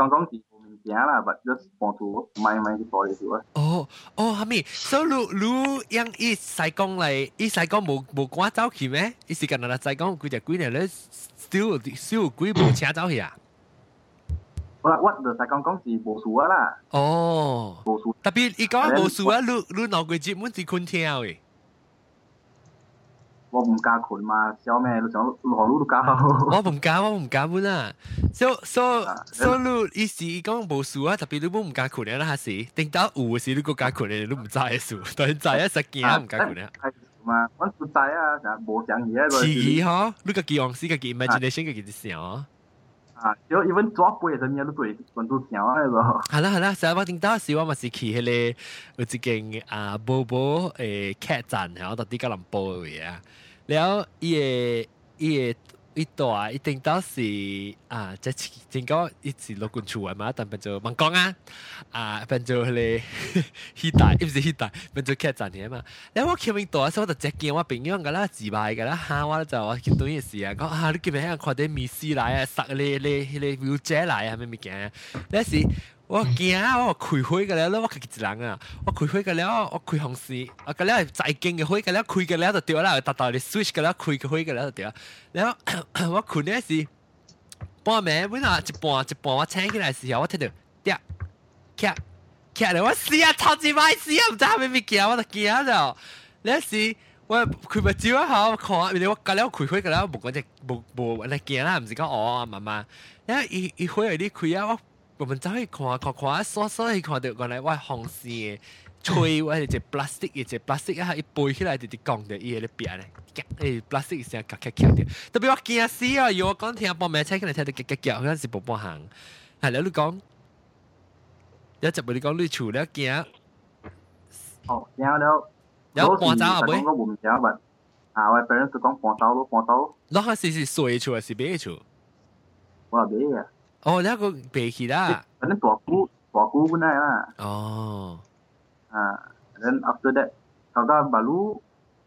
có 无名声啦，but just 帮助买买去做嚟做啊。哦哦，他们所以如如样伊西讲嚟，伊西讲无无赶走去咩？伊是干那西讲几只几年咧，still still 几无车走去啊？我我就西讲讲是无数啊啦。哦，无数。特别伊讲无数啊，你你脑个节目是困听诶。 我唔加群嘛，小咩都想落路都加。我唔加，我唔加本啊。所所所路意思講無數啊，特别你冇 唔加群咧，那是定到有时你個加群咧，你唔知嘅數，但係知一實件唔加群咧。系嘛，我唔在啊，就冇講嘢個。是嗬，你個記往時個記 imagination 個記啲想。啊，有 even 家，真都俾揾到。有啊，系咯，系啦，系啦。成日发掟打屎，揾埋。迄个，佢直情啊，波波诶，cat 站，特啲格林。啊，然讲伊诶，伊诶。一啊一定到是啊，这次整个一直落滚住啊嘛，但本就猛讲啊，啊，本就咧，期待，一直期待，本就开展啊嘛。你后我前面多我就接见我朋友噶啦，自拍噶啦，嚇，我就我见到件事啊，讲啊，你今日喺度快啲米斯奶啊，杀你你你 U J 来啊，咩咩嘅，那是。我惊我开会个了，我开一人啊，我开会个了，我开红丝，啊个了再惊个会个了，开个了就掉了，达到你 switch 个了开个会个了就掉，然后 我可能是半暝，本来一半一半，我醒起来的时候我听到跌，卡卡了，我死啊，超级歹死啊，唔知咩咪惊，我就惊了，那是。我开目睭啊，好看，因为我隔了开开个我不管只不不，你惊啦，毋是讲我妈妈，然后一一会儿你开啊，我我们走去看看看，所所以看到原来我红线吹，我系只 plastic，一只 plastic 啊，一背起来就啲讲到伊喺度变咧，诶 plastic 成夹夹夹啲，特别我惊死啊！要我讲听半暝车，可能听到夹夹夹，嗰阵时步步行，系啦，你讲，有集部你讲你厝咧惊，哦，惊了，有搬走啊妹，我唔惊吧，啊，我别人就讲搬走咯，搬走，你系是是水厝还是咩厝？我买啊。 哦，那个背起啦。反正大姑大姑本来啦。哦。啊，then after that，kalau baru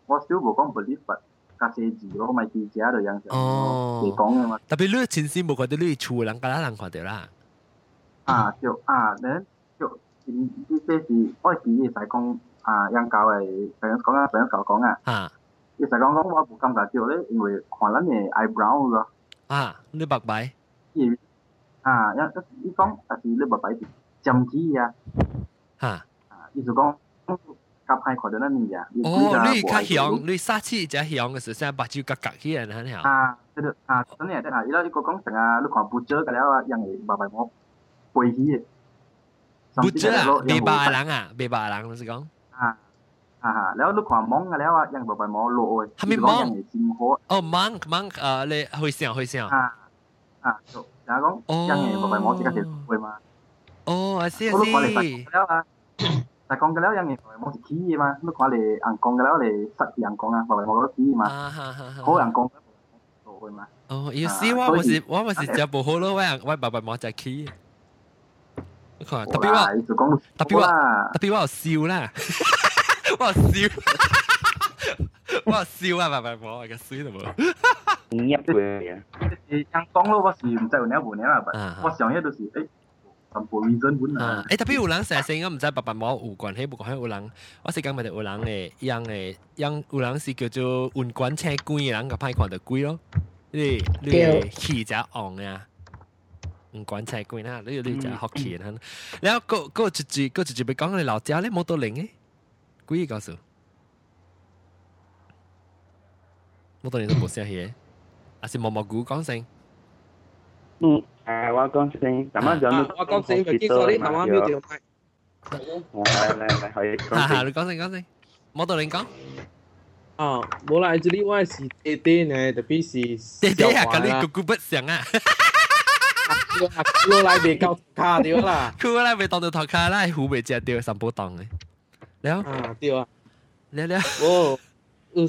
我 still 冇讲 believe but 加些字咯，咪记者就样就哦。你讲嘅嘛。特别你前先冇看到你厝人，家人看到啦。啊，就啊，then 就呢些是我自己使讲啊，人教嘅朋友讲啊，朋友教讲啊。啊。你使讲讲我冇感觉到咧，因为看 啊，你白白。啊，一一讲啊是你白白是针子啊。吓。啊，意思讲夹派看到咱物呀。哦，你较香，你杀气只香嘅时候，先把酒夹夹起来，很好。啊，对对啊，真系真系，伊拉呢个讲成啊，你看不遮嘅了啊，人哋白白摸背起嘅。不遮啊，未白人啊，未白人，老实讲。啊。啊แล้วลูกความมองกันแล้วอ่ะยังบ่ไปมองโลโอ้ย ทำไมมอง ซิมโค 哦，芒芒呃，你会想会想。อ่าอ่า然后讲ยังไงบ่ไปมองสิกะสิ会嘛哦，I see I ลูกความเลย see。แล้วอ่ะแต่กองกันแล้วยังไงบ่ไปมอง 大家講因緣同埋我即刻條會嘛。哦，我知我知。但講嘅咧，因為我是企業嘛，乜講嚟人講嘅咧，嚟實人講啊，或者我企業嘛，好人講做去嘛。哦，要試我唔是我唔是就唔好咯，我我白白冇就企業。特別話，特別話，特別話笑啦，我笑，我笑啊，白白冇嘅水都冇。捏佢啊！诶，样讲咯，我是唔知有咩无呢啦，我上嘢都是诶。全部 reason 本啊！诶特别有人成成咁唔知爸爸冇有关系，不过喺有人，我是讲咪有人诶，样诶样有人是叫做运管车龟嘅人，个歹看到龟咯。你你气只昂啊！唔管车龟啦，你你就学气啦。然后嗰嗰一句嗰一句咪讲你老家咧冇到零诶，龟告诉，冇到零都冇声气， 還是毛毛菇講先？嗯，誒，我講先，咁啊，我講先，咪結束啲慢慢瞄條麥。我嚟嚟嚟，可以講先。哈哈，你講先講先，冇道理講。啊，冇啦，actually 我係弟弟呢，特別是弟弟啊，嗰啲姑姑不想啊。我來未夠卡掉啦，我來未當到頭卡啦，虎未接掉三寶檔嘅。你好。啊，掉啊。你你。哦，我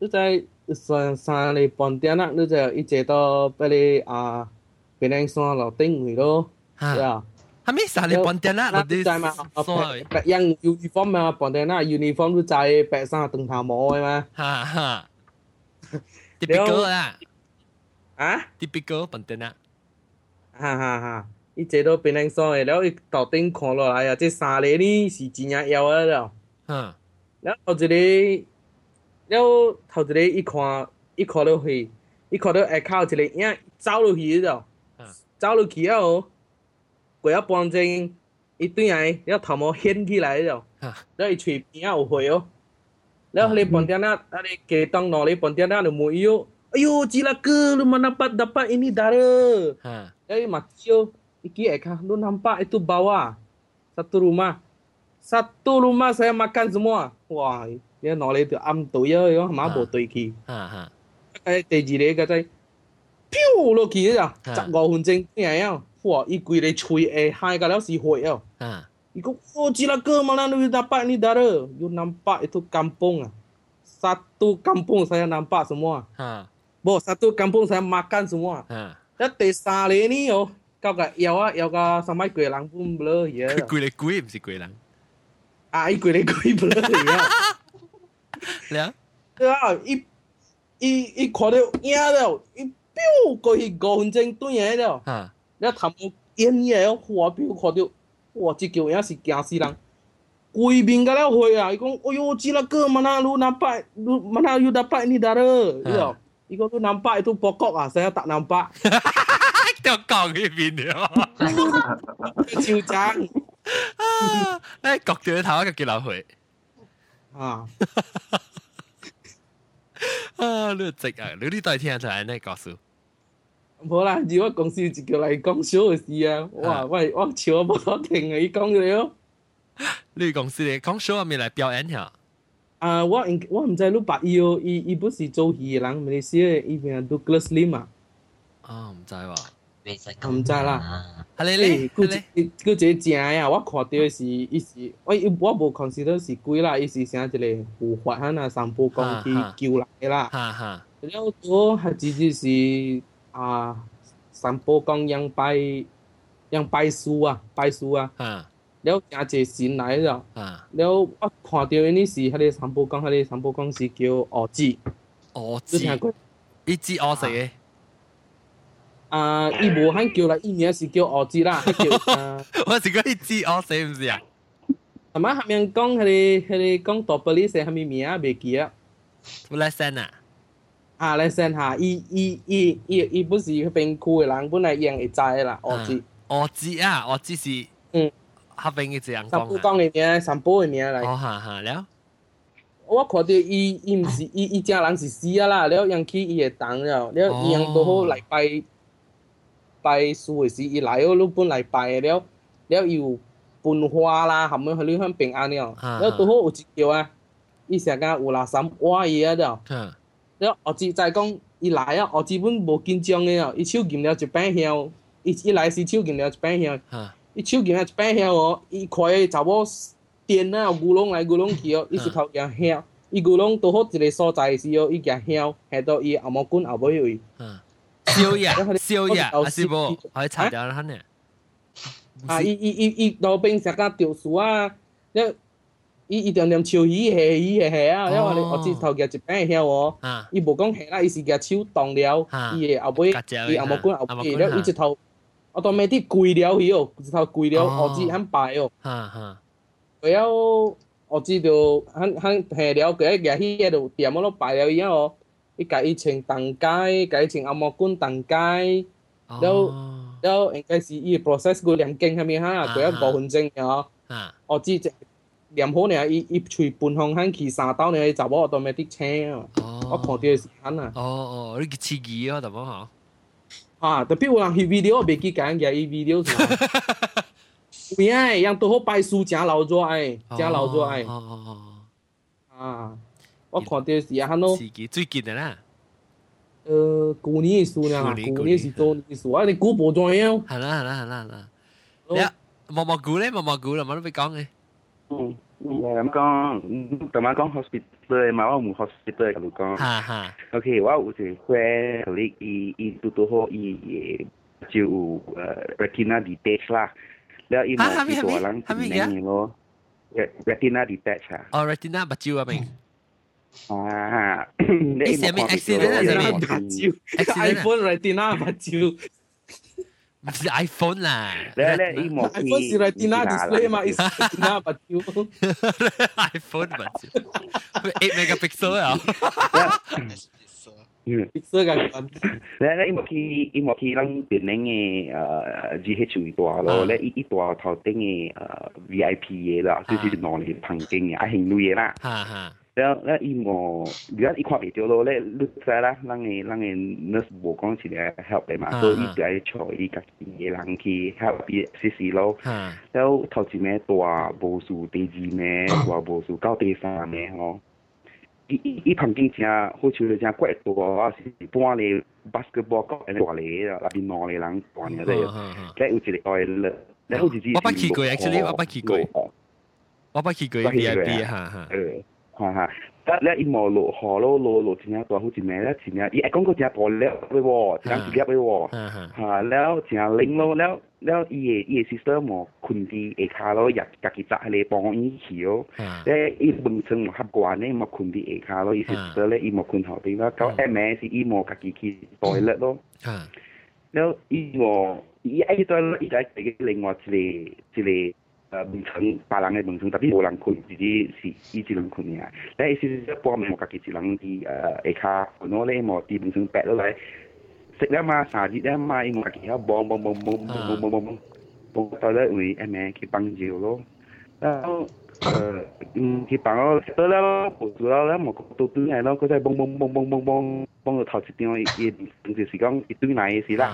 我在。三三日半点啊，你就一直到俾你啊，俾你山落頂去咯，係啊。係咪三日半點啊？落啲山嘛，白樣 uniform 嘛，半點啊 uniform 都在白衫長頭毛嘅嘛。哈哈，typical 啦。啊？typical 半點啊。哈哈哈，一直到俾你山嘅，然後一頭頂看落嚟啊，即三日呢是真係要啊了。嗯。然後一個。了头一个一看，一看落去，一看到下口一个影走落去了，走落去了哦，过了半钟，伊转来，了头毛掀起来了，了伊喙边啊有血哦，了迄个半点仔，那个街当路咧半点仔就问伊哦，哎哟，吉拉哥，你嘛 dapat dapat ini dara，了伊嘛笑，伊去下口，你 nampak itu bawah satu rumah，satu rumah saya makan semua，哇！dia nolai itu am tu ya, yo ma bo tu iki. Ha ha. Cái tê gì đấy cái tay 飘落去啊！十五分钟咩啊？哇！伊规个喙下海个了是血啊！伊讲哦，只啦个 mana lu dapat ni dara? You nampak itu kampung ah. Satu kampung saya nampak semua. Ha. Bo, satu kampung saya makan semua. Ha. Dan 第三年呢哦，搞个有啊有个三百几人半不了嘢。佢贵嚟贵唔是贵人。啊，伊贵嚟贵不 了嘢。你啊？对啊，伊伊伊看到影了，伊。飙过去五分钟对嘢了，你头毛烟嘢花飙看到，哇！这叫也是惊死人，规面个了血啊！伊讲，哎呦，这个 mana lu nampak, lu mana you dapat ni dara, ya.伊讲 lu nampak itu pokok ah, saya tak nampak. 掉讲呢边了，超争。诶，割掉头一个叫流血。 啊！啊！你直啊！你呢對聽就係呢個數。冇啦，如果公司就叫嚟講少嘅事啊，哇喂，我笑我冇得停啊！伊講了，你公司嚟講 show 面嚟表演下。啊，我我唔知你白伊哦，伊伊不是做戲人，咪是伊邊 Douglas Lim 啊。啊，唔知喎。唔知啦。係你你佢佢這正啊！我看到是伊是我我無 consider 是鬼啦，伊是啥一個護法漢啊，三寶公去救來啦。哈哈。然後我係直接是。啊，三寶公養拜養拜師啊，拜師啊，了真濟神來了，了我看到呢是迄個三寶公，迄個三寶公是叫鵝子，鵝子，一支鵝食嘅。啊，伊无肯叫啦，伊名是叫鵝子啦，叫啊，我是講一支鵝食唔是啊？係咪下面講迄個迄個講大不哩是蝦米名啊？未記啊？啊？啊，嚟先嚇，伊伊伊伊伊不是嗰邊區嘅人，本來養會知啦，我知。我知啊，我知是嗯，合併嘅字人講。三寶講嘅名，三寶嘅名嚟。哦，嚇嚇了。我看到伊伊唔是伊伊家人是死啊啦，了養去伊嘅當了，了養到好嚟拜拜师嘅时，伊来哦，你本来拜了，了又搬花啦，后尾佢哋向平安了，了到好有一条啊，伊成间有啦三瓦嘢了。嗯。了学姊就系讲，伊来啊，学姊本无紧张嘅啊，伊手kiếm了一柄香，伊伊来时手kiếm了一柄香，伊手kiếm了一柄香哦，伊看查某电啊，咕拢来咕拢去哦，伊是头件香， 伊古拢拄好一个所在时候，伊行晓下到伊后毛滚后尾位。 烧嘢，烧嘢，还是无？可以查掉啦呢。啊！伊伊伊伊路边成间钓树啊，一伊伊点点笑鱼下鱼下下啊，因为我知头嘅一边晓喎，伊无讲下啦，伊是只手动了，伊嘅后尾伊后毛管后尾，了伊一头我当咩啲攰了去哦，一头攰了，我知很白哦，然后我知道很很下了，佢一日去喺度点我都白了以后， cái chuyện tầng cái cái chuyện âm mưu quân tầng cái đâu đâu 應該是伊 process 佢念經係咪哈？佢一個分鐘嘅，我知念好呢，伊伊隨半空向起三刀呢，就我到咪啲車啊，我看到時間啊。哦哦，你刺激啊，特麼嚇？啊，特別有人去 video 未記緊嘅，伊 video 是。咪哎，樣都好拜書，真老咗哎，真老咗哎。啊。我看到是啊，迄是最近的啦。呃，旧年的事啦，旧年是做年事，啊，你古无怎样？係啦係啦係啦係啦。你毛毛菇咧，毛毛菇啦，冇得俾講嘅。嗯，咁講，同埋講 hospital 嘛，我冇 hospital 咁講。嚇嚇。OK，我有時會同你伊伊嘟嘟好伊就誒 retina detach 啦，แล้วอีหมอที่ตัวหลังถึงแน่นอยู่เนาะ retina detach อ่ะอ๋อ retina บัจจิวอ่ะเป็น 啊！你成咩 accident 啊？上面拍照，iPhone Retina 拍照，唔是 iPhone 啦。你你 iPhone 是 Retina display 嘛？is Retina 拍照，iPhone 拍照，eight megapixel 啊！Pixel kan kan. Lah lah imo ki imo ki lang peneng e GH wi tua lo le i tua thao teng e VIP ye la su su no le phang keng ai hing nu ye la. Ha ha. 然后你，伊无，而伊看未到咯，咧，你知啦，咱个咱个那是无讲是来 help 你嘛，所以就爱找伊家己个人去 help 试试咯。然后头一名大无数，第二名无数，到第三名吼，伊伊旁边好像只怪多，是半个八十个八个大个，那边两个人半了在，有一个爱乐，然后我八去过我八去过，我八去过 VIP 哈哈。哈哈，得咧伊无落河咯，落落真正大好似咩咧，真正伊系讲个真大咧嘅喎，真直接嘅喎，吓แล้ว真灵咯，แล้วแล้ว伊嘅伊嘅 sister 冇困啲下骹咯，日家己扎嚟帮伊起咯，咧伊本身冇合惯咧，冇困啲下骹咯，伊 sister 咧伊冇困后边啦，到 MS 伊冇家己去代叻咯，แล้ว伊冇伊喺度伊喺另外一个一个。 bình thường ba lang bình thường tapi orang kun jadi si iji lang kun ya la isi se po mo ka kiti lang di eka no le mo ti bình thường pe lo lai se da ma sa ji da ma ing ka ki ha bom bom bom bom bom bom bom bom bom ta le ui em e ki pang ji lo la ki pang lo se la lo po tu la la mo ko tu tu ai lo ko sai bom bom bom bom bom bom bom lo thao chi ti no ye bình thường se si gang i tu nai si la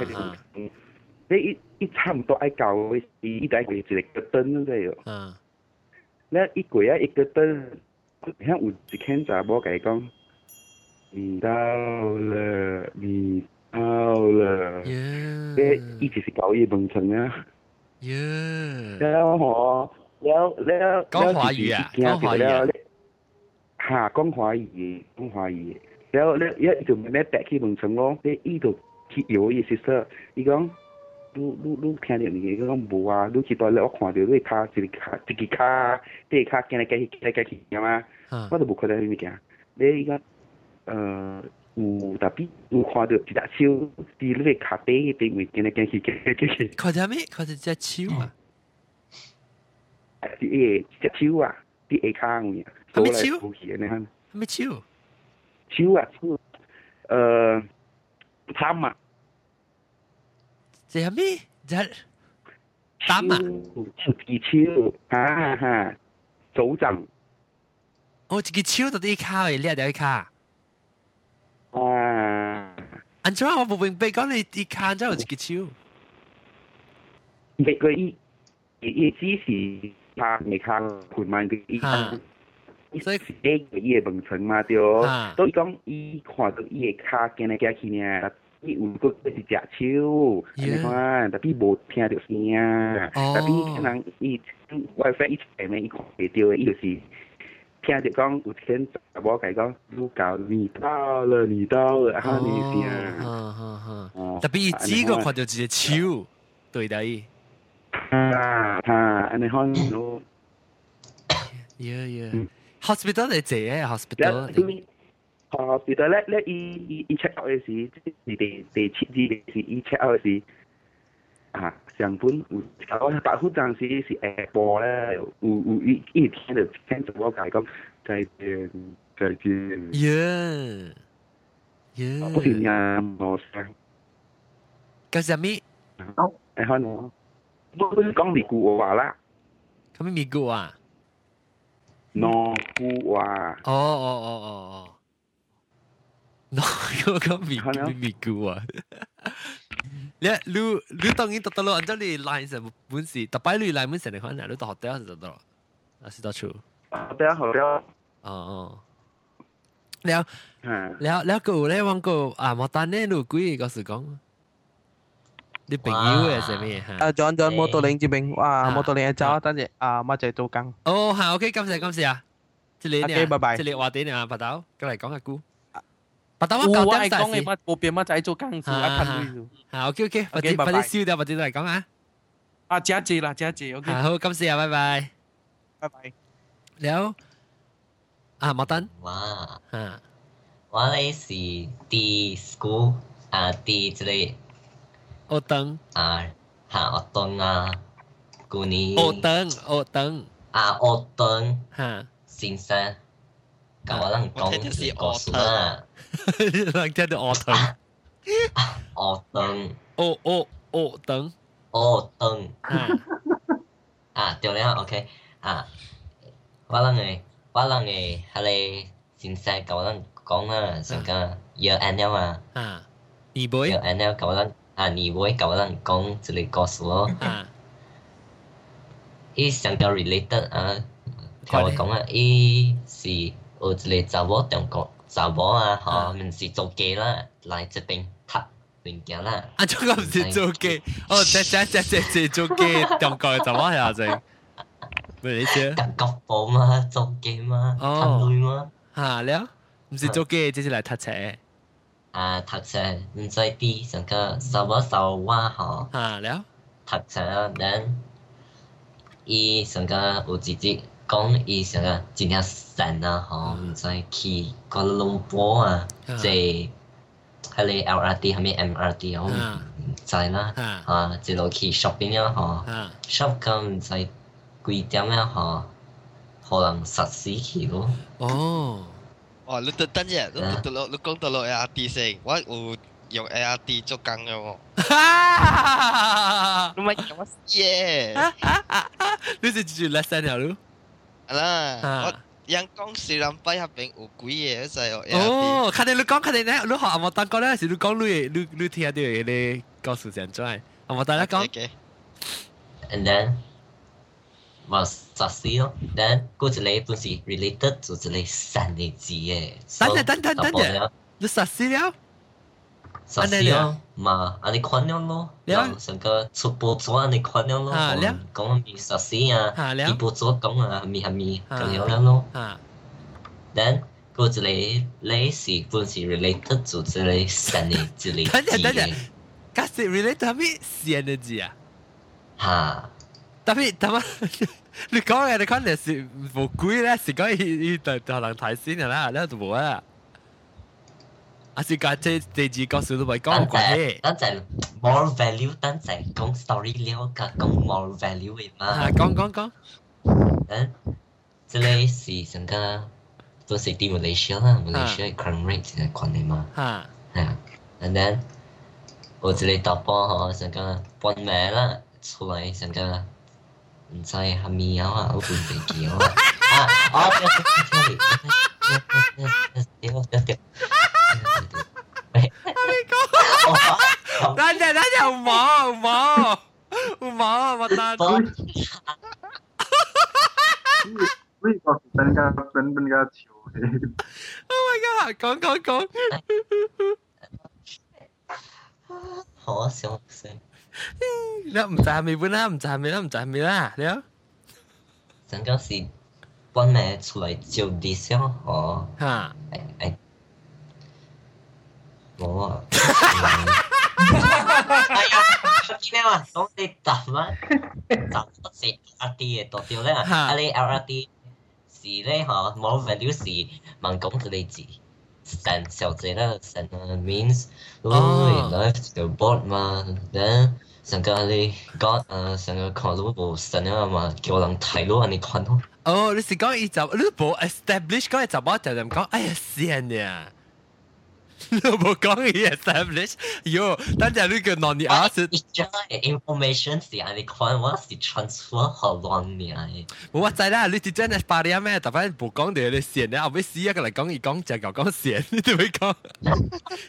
你一一差不多爱搞嘅事，一带个一个灯咁样。嗯、啊。你一过啊一个灯，像有一天查无甲伊讲，你到了，你到了。耶。这一直是搞夜蒙成啊。耶。然后我，然后然后讲华语啊，讲华语啊。哈，讲华语，讲华语。然后你一就咩白去文成咯，这一度去摇伊 sister，伊讲。你你你听到你讲无啊？你去到咧，我看到你骹一个骹一个骹，第个骹行来行去，行来行去，知嘛？我都无看到你物件。你依个呃有特别有看到一只手伫你个骹底迄边位行来行去，行来行去。看到咩？看到只手啊？系诶只手啊，啲下骹位啊，走来走去你看。咩手？手啊手，呃，参啊。 จะทำไม่จะตามอะกีชิวอ่าฮะโจจังโอ้กี่ชิวตัวที่ข้าวเรียเดี๋ยวข้าอ่าอันเจ้าว่าบุบิงเบก็เลยอีข้าเจ้ากี่ชิวเบก็อีอีจีสีภาคในข้างคุณมันก็อีข้าง所以伊个伊个问程嘛对，都伊讲伊看到伊个卡，今日加去ย， tapi untuk sejak ciu yeah. kan tapi bo tia de sia tapi kan i wifi i tai mai ko pe tiu i si tia de gong u tian ta bo kai gong lu gao ni dao le ni dao le ha ni sia ha ha ha tapi i ji ge kwa de ji ciu doi dai ha ha an hon no yeah yeah hospital 你自己 hospital hospital 咧咧，伊伊伊 check out 嘅时，第第第七日嘅时，伊 check out 嘅时，啊，上本有我白虎当时是下晡咧，有有伊伊听就听就我讲讲再见再见。耶耶，不是呀，冇声。嗰阵咩？哦，诶可能，不不是讲美古话啦。咁咩美古啊？no 古话。哦哦哦哦哦。 no 嗰个咪咪咪咕啊！你你你当然得得咯，按照你 line 上本事，特摆你 line 本身嚟看，你到学掉就得咯，啊是到处。学掉学掉。哦哦。แล้วแล้วแล้วกูเลยวังกูอ่ามาตอนนี้ลูกกูก็是讲你朋友嘅系咩吓？啊，John John 摩托领这边，哇，摩托领走，等阵啊，乜仔做工。哦，系 OK，感谢感谢啊！这里呢，拜拜。这里话啲啊，白豆，过嚟讲下故。 有我係講你乜冇變乜仔做更事啊！啊，OK OK，或者快啲燒掉，或者嚟講啊！啊，這一節啦，這一節 OK。好，今次啊，拜拜，拜拜。你好，啊，莫登。哇，啊，我咧是 D school 啊，D 之類。我等。啊，嚇我等啊，姑娘。我等，我等。啊，我等。嚇。先生，教我能講故事啦。能聽到我等，我等，我我我等，我等啊，掉啦，OK 啊，我諗嘅，我諗嘅係你先生教人講啊，成個 year end 啊嘛，啊，你會 year end 教人啊，你會教人講一個故事咯，啊，伊成個 related 啊，聽我講啊，伊是有一個查某中國。查某啊，吼，毋是做雞啦，來這邊讀物件啦。啊，這個唔是做雞，哦，即即即即即做雞，中國嘅查某係啊，正。咩意思？國寶嘛，做雞嘛，貪女嘛。嚇了，唔是做雞，即是來讀冊。啊，讀冊唔知啲成個查某查某吼。嚇了。讀冊，然伊上個有自己。讲伊成个真正神啊，吼，毋知去个龙坡啊，即系你 LRT 系咪 MRT 我唔知啦，啊，一路去 shopping 啊，吼，shop 咁唔知几点啊，吼，可能十四去咯。哦，哇！你等等阵，你到落你讲到落 LRT 先，我有用 LRT 做工嘅喎。你咪讲乜嘢？你是住 lesson 条路？ 啦，我人讲小林辉入边有鬼嘢就系哦，看你你讲，看你咧，你学阿莫当讲咧，是你讲你你你听到嘅告诉上载，阿莫当咧讲。 And then 我实施咯，then 嗰一个本是 related 就一个神嘅字嘅。等阵等阵等阵，你实施了？ 十四啊，嘛，咁你困咗咯，又上个出播组咁你困咗咯，讲讲咪十四啊，直播组讲啊咪系咪咁样咯？Then，佢就你，你是半時 related 做，即系神嘅即系字嘅。咁即系 related 咪先嘅字啊？嚇！咁咪咁啊？你講嘅內容係無攰啦，係講佢佢就就能睇先啦，呢就冇啦。啊是讲这这字告诉你咪讲关系。等阵 more value，等阵讲 story 了，甲讲 more value 嘅嘛。啊，讲讲讲。嗯，这类是成个都是啲 Malaysia 啦，Malaysia crime rate 系关系嘛。啊。系啊，and then 我这里打波嗬，成个半夜啦，出来成个唔知系咪啊，我半飞机啊。啊，哦，对对对对。等阵等阵，唔 なんでなんでうまうまうままた。Ui, có bên ga bên bên ga chiều. Oh my god, con con con. Hổ xấu xí. Nó không chạm mì bữa nãy, không chạm mì nó không chạm mì là, đấy. Chẳng có gì. Bọn mẹ 出来就理想哦。哈。哎哎。我。系啊，咩啊？讲你答啦，答不是 R D 嘅多啲咧，啊你 R D 是咧吓冇 value 是问讲佢哋字。神小姐啦，神啊 means 哦，life 就 board 嘛，then 成个你讲诶成个看到部神啊嘛，叫人睇到人哋看到。哦，你是讲伊就你无 establish 讲伊就冇就咁讲，哎呀，线呀！ 你冇讲伊 establish，哟，等阵你个 non 啊是。information 是安尼看，我是 transfer 好乱嘅。我知啦，你真系巴黎咩？特别冇讲到你线咧，后尾死一个嚟讲，伊讲就讲讲线，你都未讲，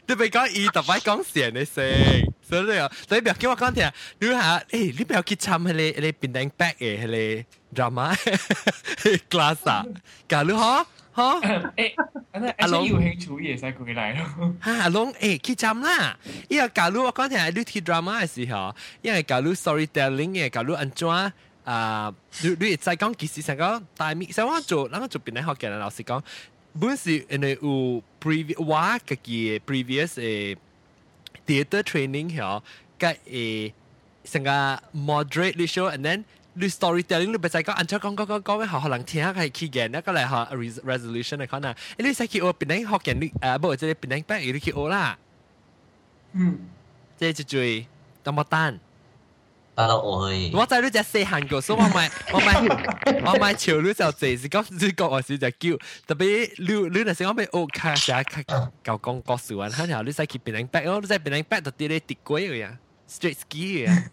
你未讲伊特别讲线嘅声，所以啊，所以唔要叫我讲听，你下，诶，你唔要去参迄个迄个变定 back 嘅迄个。drama class 啊，假如哈 哈，诶，阿龙有兴趣也使过来咯。哈，阿龙诶，去参啦。因为假如我讲听你睇 drama 嘅时候，因为假如 storytelling 嘅，假如安怎啊，你你再讲其实成个大面，想我做，然后做边嚟学嘅老师讲，本是因为有 previous 我嘅嘅 previous 诶 theatre training 嗬，嘅诶成个 moderate 你 show and then 你 storytelling 你唔使讲，按照讲讲讲讲，学学人听系起嘅，一个嚟学 resolution 嚟讲啊，你使去学变零学嘅你诶，不即系变零八，你去学啦。嗯，即系就最咁冇单。得啦，我去。我知你只细汉个，所以我咪我咪我咪潮你就谢是讲你讲我是就叫，特别你你那时我咪学卡下卡教讲故事完，然后你使去变零八，我你使变零八就啲你跌鬼嘅呀，straight ski 嘅。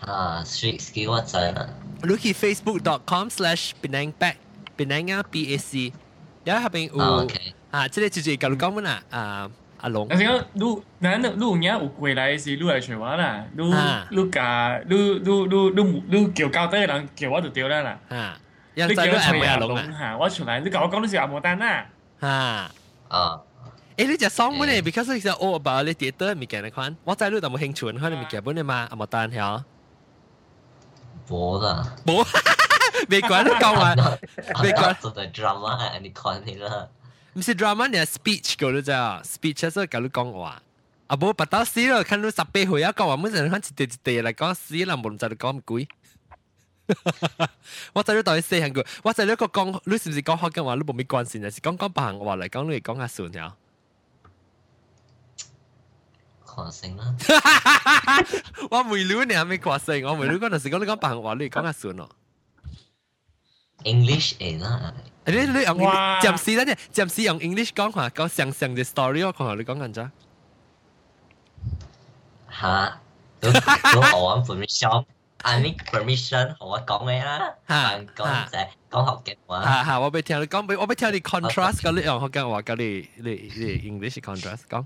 啊，street skill 我知啦。你去 facebook.com slash Penang Back Penang 啊 B A C，然后下边有啊，即系直接教你讲乜啊？啊，阿龙。但是讲你，咱你你有影有过来是，你来找我啦。你你甲你你你你你叫交代人叫我就对啦啦。啊，你叫我找阿龙啊，我出来，你甲我讲你是阿摩丹啦。啊啊。诶，你只 song 本嚟，because 你只 all about 你 theatre 物件嚟看，我知你有冇兴趣看你物件本嚟嘛？阿摩丹系。 冇啦，冇，未講都講話，未 講。做對 drama 係你看你啦。唔是 drama 你係 speech 嗰度咋？speech 所以講你講話。啊，冇白到死咯，看到十八歲啊，講話每陣看一地一地嚟講死啦，冇唔知你講乜鬼。我知你到底四行句，我知你個講，你是唔是講福建話？你冇咩關係啊？是講講白話嚟講，你講下算呀。華城啦。我未料你係咪華城？我未料嗰陣時講你講白話，你講下算咯。English 嚟啦。你你用暫時咧，暫時用 English 講下，講上上嘅 story 我講下，你講緊咋？嚇！你你學我 permission，啊你 permission 學我講咩啦？講就係講學嘅話。嚇嚇！我俾聽你講俾，我俾聽你 contrast 嗰啲用學嘅話，嗰啲你你 English contrast 講。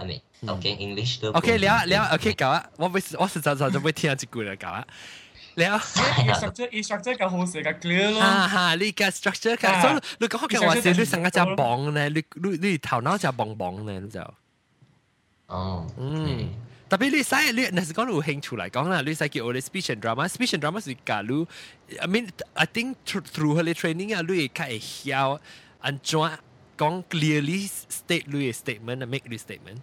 系咪？OK English 都 OK 了了 OK 搞啊！我未我实在在就未听一句啦，搞啊！了。structure structure 个好写个 clear 咯。哈哈，你个 structure 个，所以你讲嘅话是你成个只棒咧，你你你头脑只棒棒咧，就。哦。嗯。特别你使你那是讲有兴趣嚟讲啦，你使叫我哋 speech and drama，speech and drama 是假如，I mean I think through 佢哋 training 啊，你会较会晓安怎讲 clearly state 你嘅 statement，make 你 statement。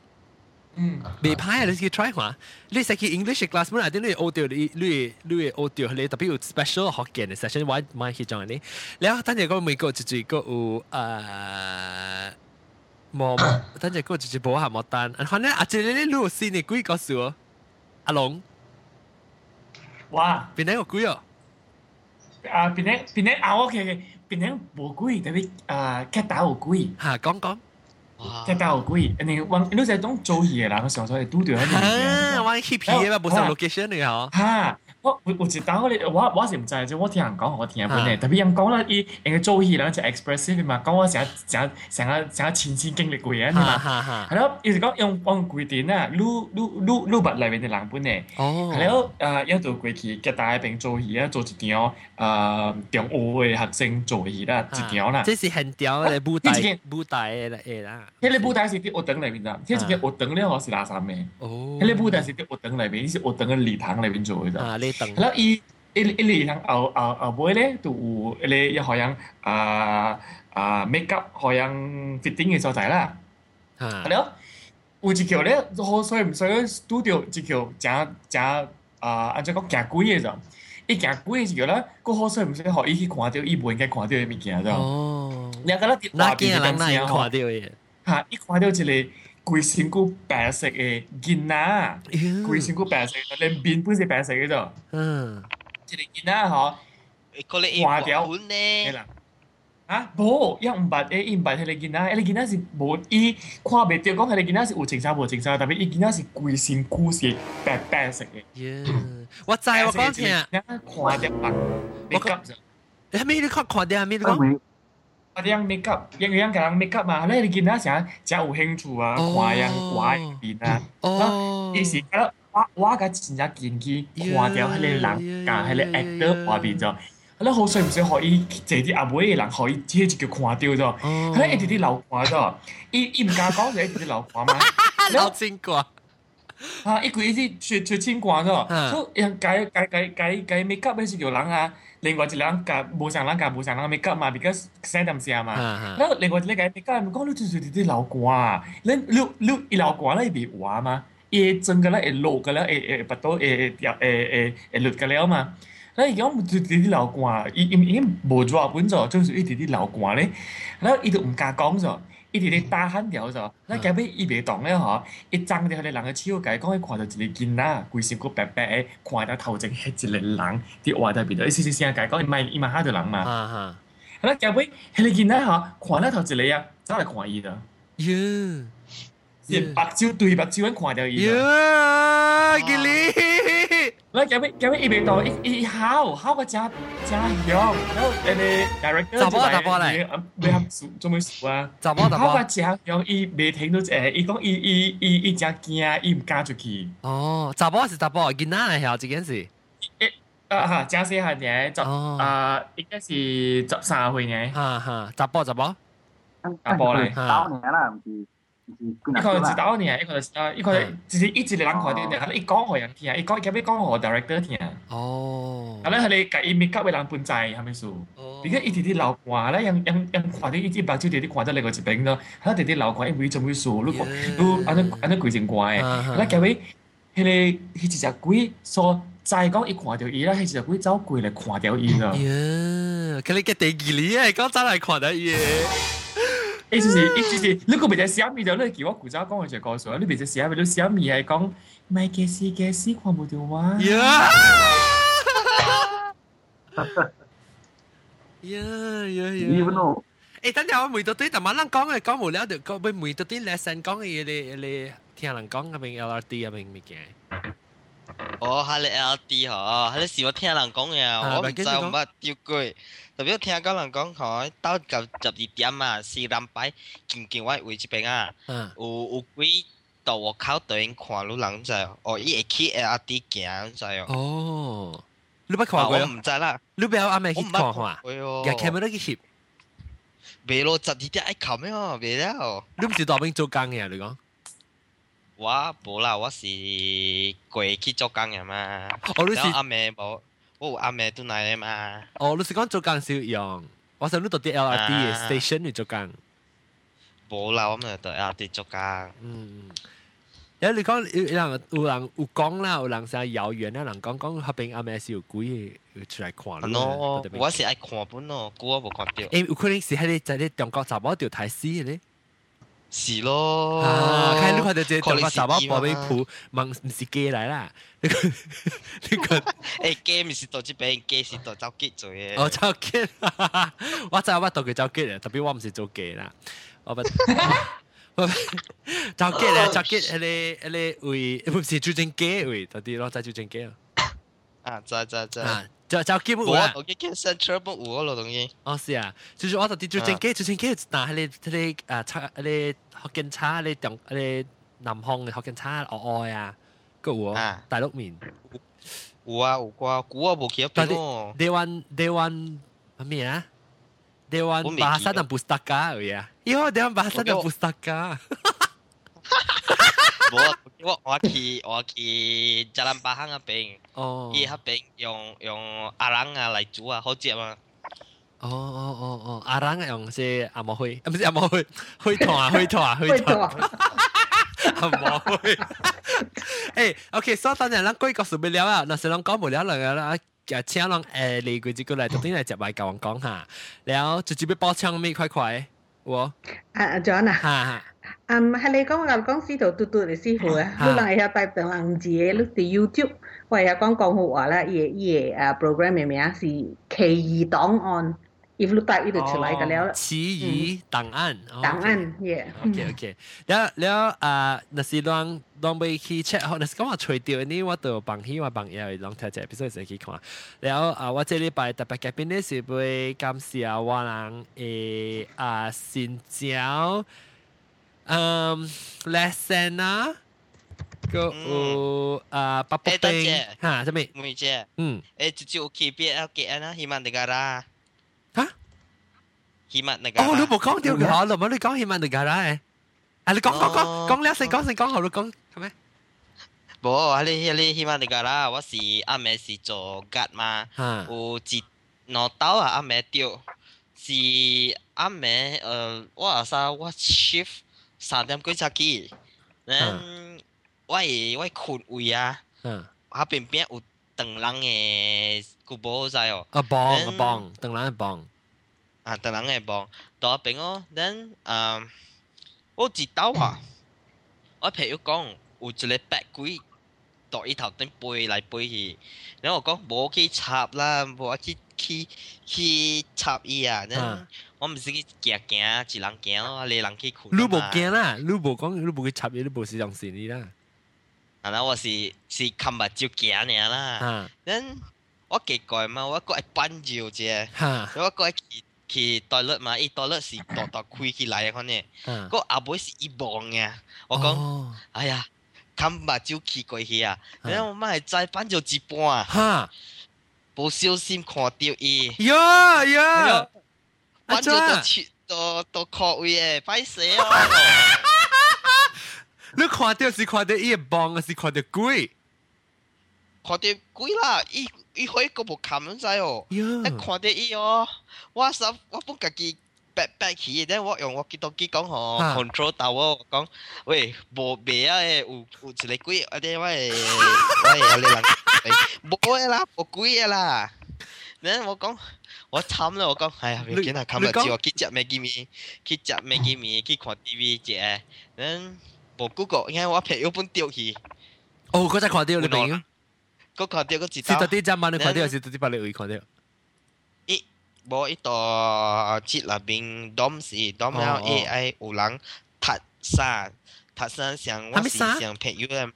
未歹啊！你去 try 下，你使去 English class 本来啲你 audio 你你你 audio 你特别有 special 学嘅 session，我买去做你。然后等阵个美国就就个有诶冇，等阵个就就冇下冇单。反正阿姐你你录先你几个数？阿龙，哇！边个几哦？啊，边个边个啊？OK OK，边个冇几，特别啊，剧打有几？吓，讲讲。 即係有鬼，人哋揾，你就係當做嘢啦，我上所係嘟住喺度。啊，玩 hip 嘢嘛，冇上 location 嚟嗬。嚇，我我有一單我我我是唔知啫，我聽人講我聽本嘅，特別人講啦，伊應該做戲人就 expressive 嘛，講我成成成日成日親身經歷過嘅嘛，係咯，伊是講用用規定啊，錄錄錄錄物裏面嘅人本嘅，係咯，誒一度過去嘅大邊做戲啊，做一場誒中學嘅學生做戲啦，一場啦，這是很屌嘅舞台舞台嘅啦，迄個舞台是啲學堂裏面咋，迄一個學堂咧我是垃圾嘅，迄個舞台是啲學堂裏面，是學堂嘅禮堂裏面做嘅咋。等。然后一一一里向后后后背咧，就有一个一好像啊啊 makeup 好像 fitting 嘅所在啦。啊，有一条咧，就好所以所以 studio 一条正正啊，按照讲行贵嘅人，一行贵嘅一咧，佫好所以唔使好伊去看到伊唔应该看到嘅物件就。哦，两个咧，那几个人那也看到嘅，哈，一看到一个。规身躯白色嘅囡仔，规身躯白色，连面本是白色嘅啫。嗯，一个囡仔嗬，嗰个换掉呢？啦，啊，无，伊唔捌诶，伊唔捌迄个囡仔，迄个囡仔是无，伊看袂着讲迄个囡仔是有情纱无情纱，特别伊囡仔是规身躯是白白色嘅。我知我讲听，看掉白，你急啫。你系咪你看看掉系咪你讲 ？yang make up yang yang kadang make up 嘛，咧你見到成日真有興趣啊，看樣畫片啊，哦，於是嗰我我個真正見佢看掉迄個人甲迄個 actor 畫面咗，咧好衰唔衰可以坐啲阿妹嘅人可以即係就叫看掉咗，咧一直啲流看咗，伊伊唔敢講就一直啲流看嘛，流清掛。啊！一個一啲雪雪清掛咗，所以人解解解解解 make up 嗰時叫人啊。另外一人甲無上人甲無上人 make up 嘛，because 寫點寫嘛。然後另外一個嘅 make up 講你就是啲流汗，你你你一流汗咧會滑嘛，伊整個咧會落個咧會會巴肚會掉會會會落個了嘛。那而家冇啲啲流汗，伊伊伊無做本咗，就是一啲啲流汗咧，然後伊都唔敢講咗。伊直咧打喊掉咗，咱隔壁伊袂动咧嗬，一张着迄个人嘅手计，讲伊看到一个囡仔，规身躯白白诶，看到头前迄一个人伫活在边度，伊时时声计讲伊咪伊咪吓到人嘛。啊哈！咱隔壁迄个囡仔嗬，看到头一个啊，走来看伊的。哟！是目睭对目睭咁看到伊。哟！吉利。 我叫咩？叫咩？伊咩？到？伊，伊，唊，唊个家家咗。然后，你 director 就嚟咩？咩？做咩？做啊？唊个家用伊未停都，即系，伊讲，伊，伊，伊，伊只惊，伊唔敢出去。哦，唊波是唊波，几耐嚟？哦，呢件事。诶，啊哈，解释一下先，哦，啊，应该是十三岁嘅。哈哈，唊波唊波，唊波咧，好年啦，唔知。一个指导你啊，一个呃，一个只是一直在看的，可能一刚好人天啊，一刚结尾刚好 director 听啊。哦。可能他哩改伊咪搞未人分ใจ，还没熟。哦。你看一啲啲老怪咧，样样样怪的，一只白痴爹啲怪得力过一顶多。他那弟弟老怪，一会专门熟，如果，如，安那安那鬼真怪。啊哈。那结尾，迄个，迄只鬼说再讲一看掉伊啦，迄只鬼走过来看掉伊啦。耶。可能个第二哩，讲再来看得伊。诶就是诶就是，你个别只小米就你叫我古早讲嘅就告诉我，你别只小米，你小米系讲买嘅事嘅事看唔到啊！呀呀呀呀！诶，等阵我每到啲特晚人讲嘅讲无聊，就讲俾每到啲 lesson 讲嘅嘢，你你听人讲嘅名 LRT 啊名物件。哦，系你 LRT 嗬，系你是我听人讲嘅，我唔知我乜丢过。 特别听讲人讲吼，到九十二点啊，四点摆见见我位这边啊，有有几道我靠对面看路人在哦，伊会去 LRT 行在哦。哦，你捌看过？我唔知啦。你不要阿妹去看看，也看不到去翕。未咯，十二点爱看咩哦？未了。你唔是当兵做工嘅？你讲？我无啦，我是过去做工嘅嘛。哦，你是阿妹无。 哦，阿妹都嚟嘛。哦，你是講做工少用，我想你到啲 LRT 嘅 station 去做工。冇啦，我咪到 LRT 做工。嗯，有你講有人有人有讲啦，有人成遙遠啦，人讲讲合併阿妹是有鬼出來看咯。我是愛看本咯，估我冇看到。誒，有可能是喺你在啲中國查某條台死嘅咧。是咯，啊，看你看到這中國查某寶貝鋪，問唔是機嚟啦？呢個 呢個誒機唔是到這邊，機是到走機做嘅。哦，我知我到佢走機咧，特別我唔是做機啦，我不。走機咧，走機，迄個迄個位，唔是做正機位，到底咯，在做正機啊。啊，知知知。啊，就就基本啊。我我见 Central 不有咯东西。哦，是啊，就是我到啲最正机，最正机嗱，系你你啊茶你福建茶，你中你南方嘅福建茶我爱啊，个有啊，大陆面。有啊有啩，古啊冇记得边咯。Dewan Dewan咩啊？Dewan Bahasa dan Pustaka ya. Iya, Dewan Bahasa dan Pustaka. 冇， 我我去我去 Jalan Pahang 嗰边，哦，伊嗰边用用阿郎啊嚟煮啊，好食嘛。哦哦哦哦，阿郎用是阿毛灰，唔是阿毛灰，灰糖啊灰糖啊灰糖。阿毛灰。诶，OK，所以等阵咱讲个数不了啊，那是咱讲不了了啦。嘅请人诶嚟佢自己嚟，特登嚟接埋教人讲下，然后直接俾包枪咩快快，我啊 John 啊，哈哈。 嗯，係你講牛江司徒嘟嘟嚟師傅啊，你能係拜登人字嘅，你哋 YouTube 或者講廣府話啦，嘢嘢啊 program 嘅名是奇異檔案，if 你 type 呢度出嚟嘅了啦。奇異檔案，檔案嘢。OK OK，了了啊，那是當當被去 check 好，那是講話除掉呢，我都幫起我朋友當睇隻 episode 先去看。了啊，我這禮拜特別嘉賓呢是被感謝我人誒啊新招。um, Lesena có ừ. à Paputing ha sao mi mui che ừ eh cucu kipia el ke ana Himan Negara hả Himan Negara oh 你冇讲掉佢好咯，冇你讲 Himan Negara 诶，啊你讲讲讲讲两声讲声讲好，你讲系咩？冇，你你 Himan Negara 我是阿妹是做吉嘛，有一攞刀啊阿妹掉，是阿妹诶我阿啥我 shift 三点几才起，咱我系我困位啊，下边边有长人嘅古堡在哦，啊帮啊帮，长人嘅帮，啊长人嘅帮，到边哦，咱啊，我知道啊，我朋友讲有一个白鬼，到伊头顶飞来飞去，然后我讲无去插啦，无去去去插伊啊，咱。 我毋是去行行，一人行咯，你人去困。你无惊啦，你无讲，你无去插伊，你无是用線你啦。啊，那我是是看目睭行尔啦。咱我奇怪嘛，我個愛搬搖啫，我过会去去 toilet 嘛，伊 toilet 是大大开起來嘅款呢，个阿妹是一望嘅。我讲，哎呀，看目睭去过去啊，然后我媽係再搬搖一半啊，无小心看到伊。呀呀！揾咗个切到到确位诶，歹势哦！你看到是看到伊个棒，还是看到鬼？看到鬼啦！伊伊可以个无冚唔知哦。一看到伊哦，我实我本家己白白起，但我用我记到机讲吼 control 到我讲，喂，无袂啊诶，有有一个鬼，啊啲我诶我诶你人，无诶啦，无鬼诶啦。然后我讲。 我惨啦！我讲，哎呀，未见系冚日朝，去食麦记面，去食麦记面，去看 TV 啫。嗯，无 Google，因为我朋友本掉去。哦，嗰只看到你明？嗰看到嗰知道。是特啲只晚你看到，是特啲把你会看到。一无一度节入边 dom 是 dom 了 AI 有人读衫，读衫像我是像朋友嘅，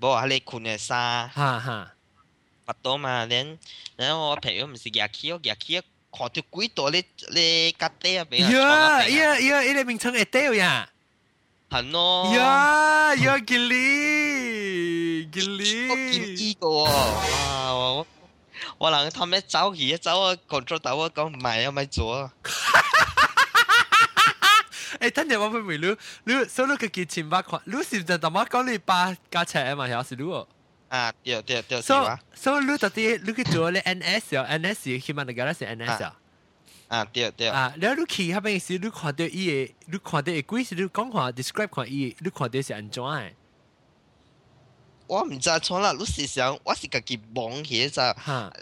无系你困嘅衫。哈哈。 巴多嘛，然然后我朋友唔是夹起，我夹起看到几多你你夹底啊边啊？呀呀呀！呢个名称系掉呀，系咯。呀呀，吉利吉利，我见呢个啊，我我人他咩走去走啊，control 到我讲唔系啊，咪做啊。诶，等阵我问你，你所以你个几千百块，你是唔系同我讲你八加尺啊嘛？系是你？ 啊，對對對，是嘛？So 你到底你去做咧 NS 啊？NS 起码你講係 NS 啊？啊，對對。啊，然後你去嗰邊時，你看到伊個，你看到個鬼時，你講看 describe 看伊，你看到是安怎誒？我唔知错啦，你是想我是家己望起咋？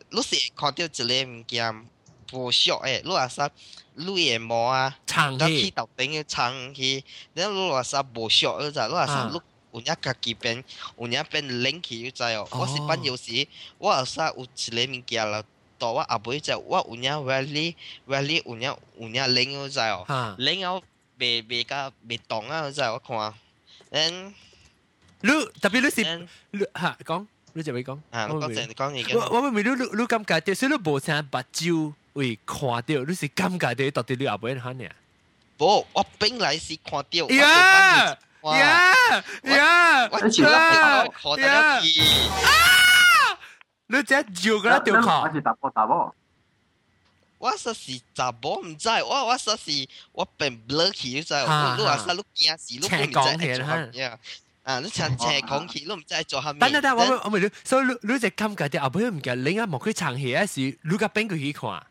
你是看到一個物件無熟誒，你話啥？你個毛啊，長去頭頂嘅長去，然後你話啥無熟嗰咋？你話啥？你有影家己变，有影变冷气你知哦。我是办有时，我有啥有一个物件啦，到我阿妹就我有影 very very 有影有影冷你知哦。冷后未未甲未冻啊，你知我看。嗯，你特别你是你吓讲， 你就咪讲。啊，我正讲已经。我我咪你你你感觉到，所以你无啥目睭会看到，你是感觉到到底你后边看呢？无，我本来是看到。呀 呀呀！我前两看到了去。啊！你只照个啦，条看。我是打波打波。我说是查某唔知，我我说是我变 blur 去，你知？你话说你惊死，你唔知做乜嘢。啊！你唱斜讲起，你唔知做下咩？等等等，我我咪你，所以你你只感觉啲后尾唔记，你啱冇去唱戏嗰时，你个边个去看？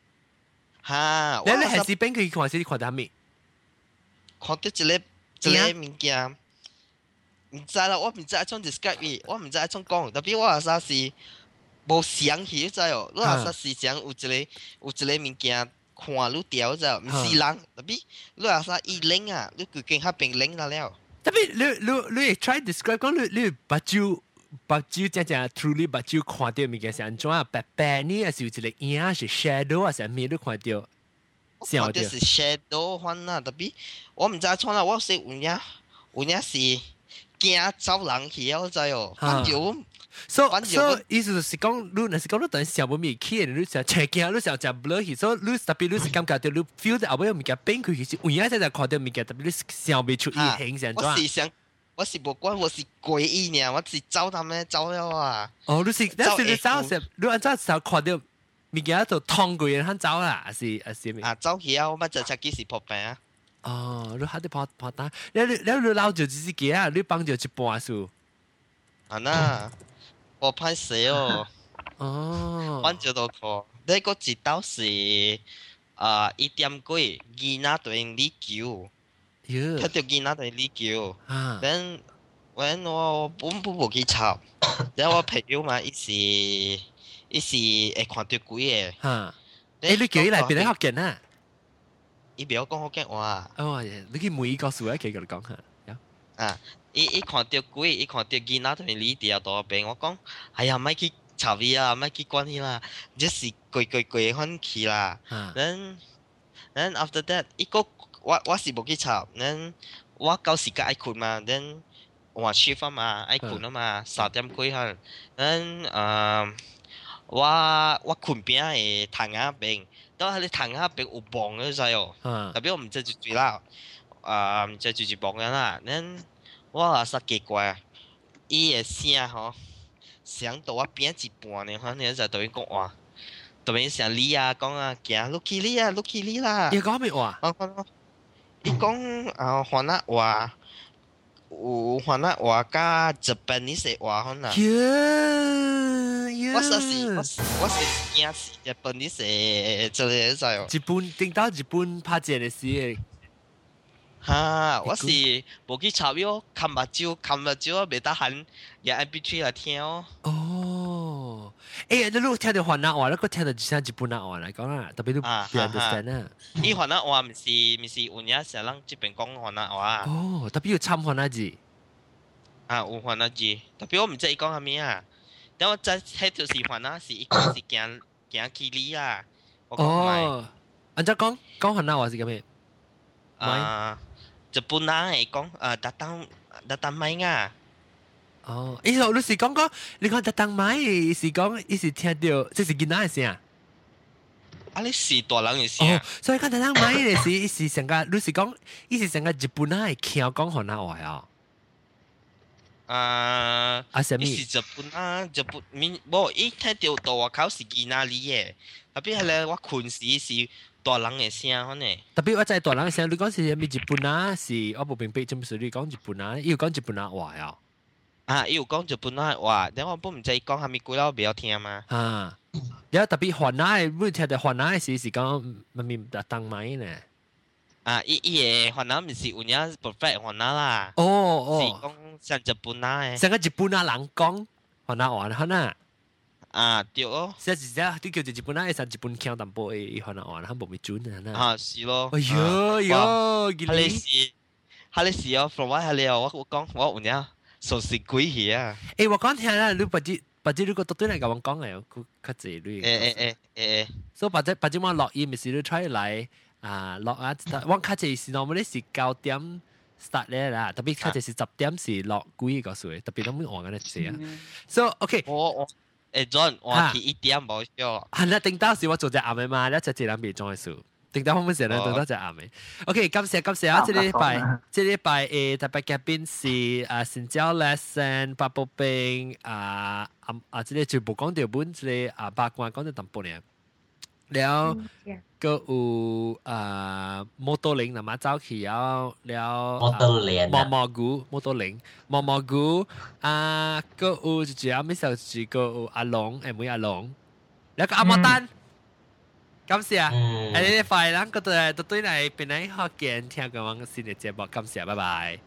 吓！你你系是边个去看？是你看到咩？看到一个一个物件， 唔知啦，我唔知一種 describe 伊，我唔知一種講，特别我阿啥是无想起，你知哦？你話啥是想有一个有一个物件。看你掉就唔是人，特别你阿啥伊零啊，你佢見下边零啦了。tapi lu lu lu try describe 讲你你目睭目睭真正 truly 目睭看到物件是安怎啊？白白呢，還是有一个影啊，是 shadow 啊，是咩都看到？看到是 shadow 翻啦，特别我唔知創啦，我说有影有影是惊走人去啊，我知哦，反正。所以所以意思就是讲，你若是讲你等小冇咪起，你就切惊，你就就 blur 去，所以你特别你是感觉到你 feel 到后尾物件变佢其实有影在就看到物件，特别你想未出意形成咗。我是想，我是无关，我是诡异呢，我是走他们走了啊。哦，你是，但是你走时，你按照时看到物件就通过人肯走啦，还是还是咩？啊，走去啊，我乜就出几时破病啊？ 哦，你喺度破破单，你你你捞住自己啊，你帮住一半数。啊那。我拍死哦！哦，阮就都看，你个一道是啊一点几，囡仔对你球，睇到囡仔对你球，等when 我本本无去抄，然后我朋友嘛，伊是伊是会看到鬼嘅。吓！诶，你叫伊嚟边度学紧啊？ 伊袂晓讲福建话。你去问伊个时我也可以甲你讲啊伊伊看着鬼伊看着伊壏迄伫离倒啊大边我讲哎呀莫去插伊啊莫去管伊啦这是鬼鬼鬼分去啦 then then after that 伊个我我是无去插 then 我到时甲爱困嘛 then 我七嘛爱困啊嘛三点几哈 then 啊我我困边诶窗仔边边，到系你躺下边有帮嘅啫哦，特别我唔知住住啦。啊，唔知住住帮人啦，恁我啊实奇怪啊，伊个声吼，声到我边一半呢，反正就对伊讲话，对伊声你啊讲啊，行落去你啊，落去你啦。伊讲咩话？我讲，伊讲啊，华纳话，有华纳话加 Japanese 话可能。 我實是我我是驚死 Japanese 做嘢就。日本頂到日本拍正嘅事。哈，我是無去查喲，看目睭，看目睭，未得閒，也 MP3 來聽哦。哦，誒，你如聽到華南話，你個聽到只聲日本話嚟講啦，特別都唔 understand 啊。伊華南話唔是唔是有影成人這邊講華南話。哦，特別有參華納字。啊，有華納字，特別我唔知伊講係咩啊。等我再睇就是華納是伊講是行行去你啊。哦，按照講講華納話是咁咩？啊。日本人係講啊特登特登買啊。哦，伊就你是講講，你講特登買是講，伊是聽到即是囡仔嘅聲。啊，你是大人嘅聲。哦，所以講特登買嘅是，伊是成個，你是講，伊是成個日本人係聽講河南話啊。啊，啊什么？伊是日本啊，日本面，无伊听到大外口是囡仔嚟嘅，特别系咧，我困时是。大人嘅声，可能特别我真系大人嘅声，你讲是咩日本啊？是我冇明白，做乜事你讲日本啊？要讲日本啊话啊？啊，要讲日本啊话，但我本唔知讲系咪句啦，我比较听嘛。啊，有特别华南嘅，每听到华南嘅时是讲咪咪特登买呢？ 啊，伊伊嘅华南唔是有影 perfect 华南啦。哦哦，是讲像日本啊嘅。成个日本啊人讲华南话可能。啊，对哦。是啊是啊，你叫日本啊，系日本腔淡薄诶，可能话佢冇咪准啊。啊，是咯。哎呦呦，哈利是，哈利是哦，from 我哈利哦，我我讲我有影，熟悉鬼戏啊。诶，我讲听啦，你不知不知你个到底嚟甲我讲嘅，佢较济你。诶诶诶诶，所以不知不知我录音咪是你 try 来 啊录啊，我较济是 normally 是九点 start 咧啦，特别佢就是十点是落几个数，特别都冇换紧嘅啊。So OK，我我诶 John，我系一点冇咗。系啦，定当时我做只啱嘅嘛，一只字两边装嘅数。定当我们时咧做多只啱嘅。OK，感谢感谢啊！这礼拜这礼拜诶特别嘉宾是啊新椒 lesson 八宝冰啊啊啊！这个全部讲条本，这个啊八卦讲到淡薄咧。 แล้วก็อูอ่าโมโตลิงนะมาเจ้าเขียวแล้วโมโตเลนมอมอกูโมโตลิงมอมอกูอ่าก็อูจะจะไม่ใช่จะก็อูอาหลงเอ็มวยอาหลงแล้วก็อามาตัน感谢，诶你哋快啦，嗰度诶对嚟边嚟学见听讲新嘅节目，感谢，拜拜。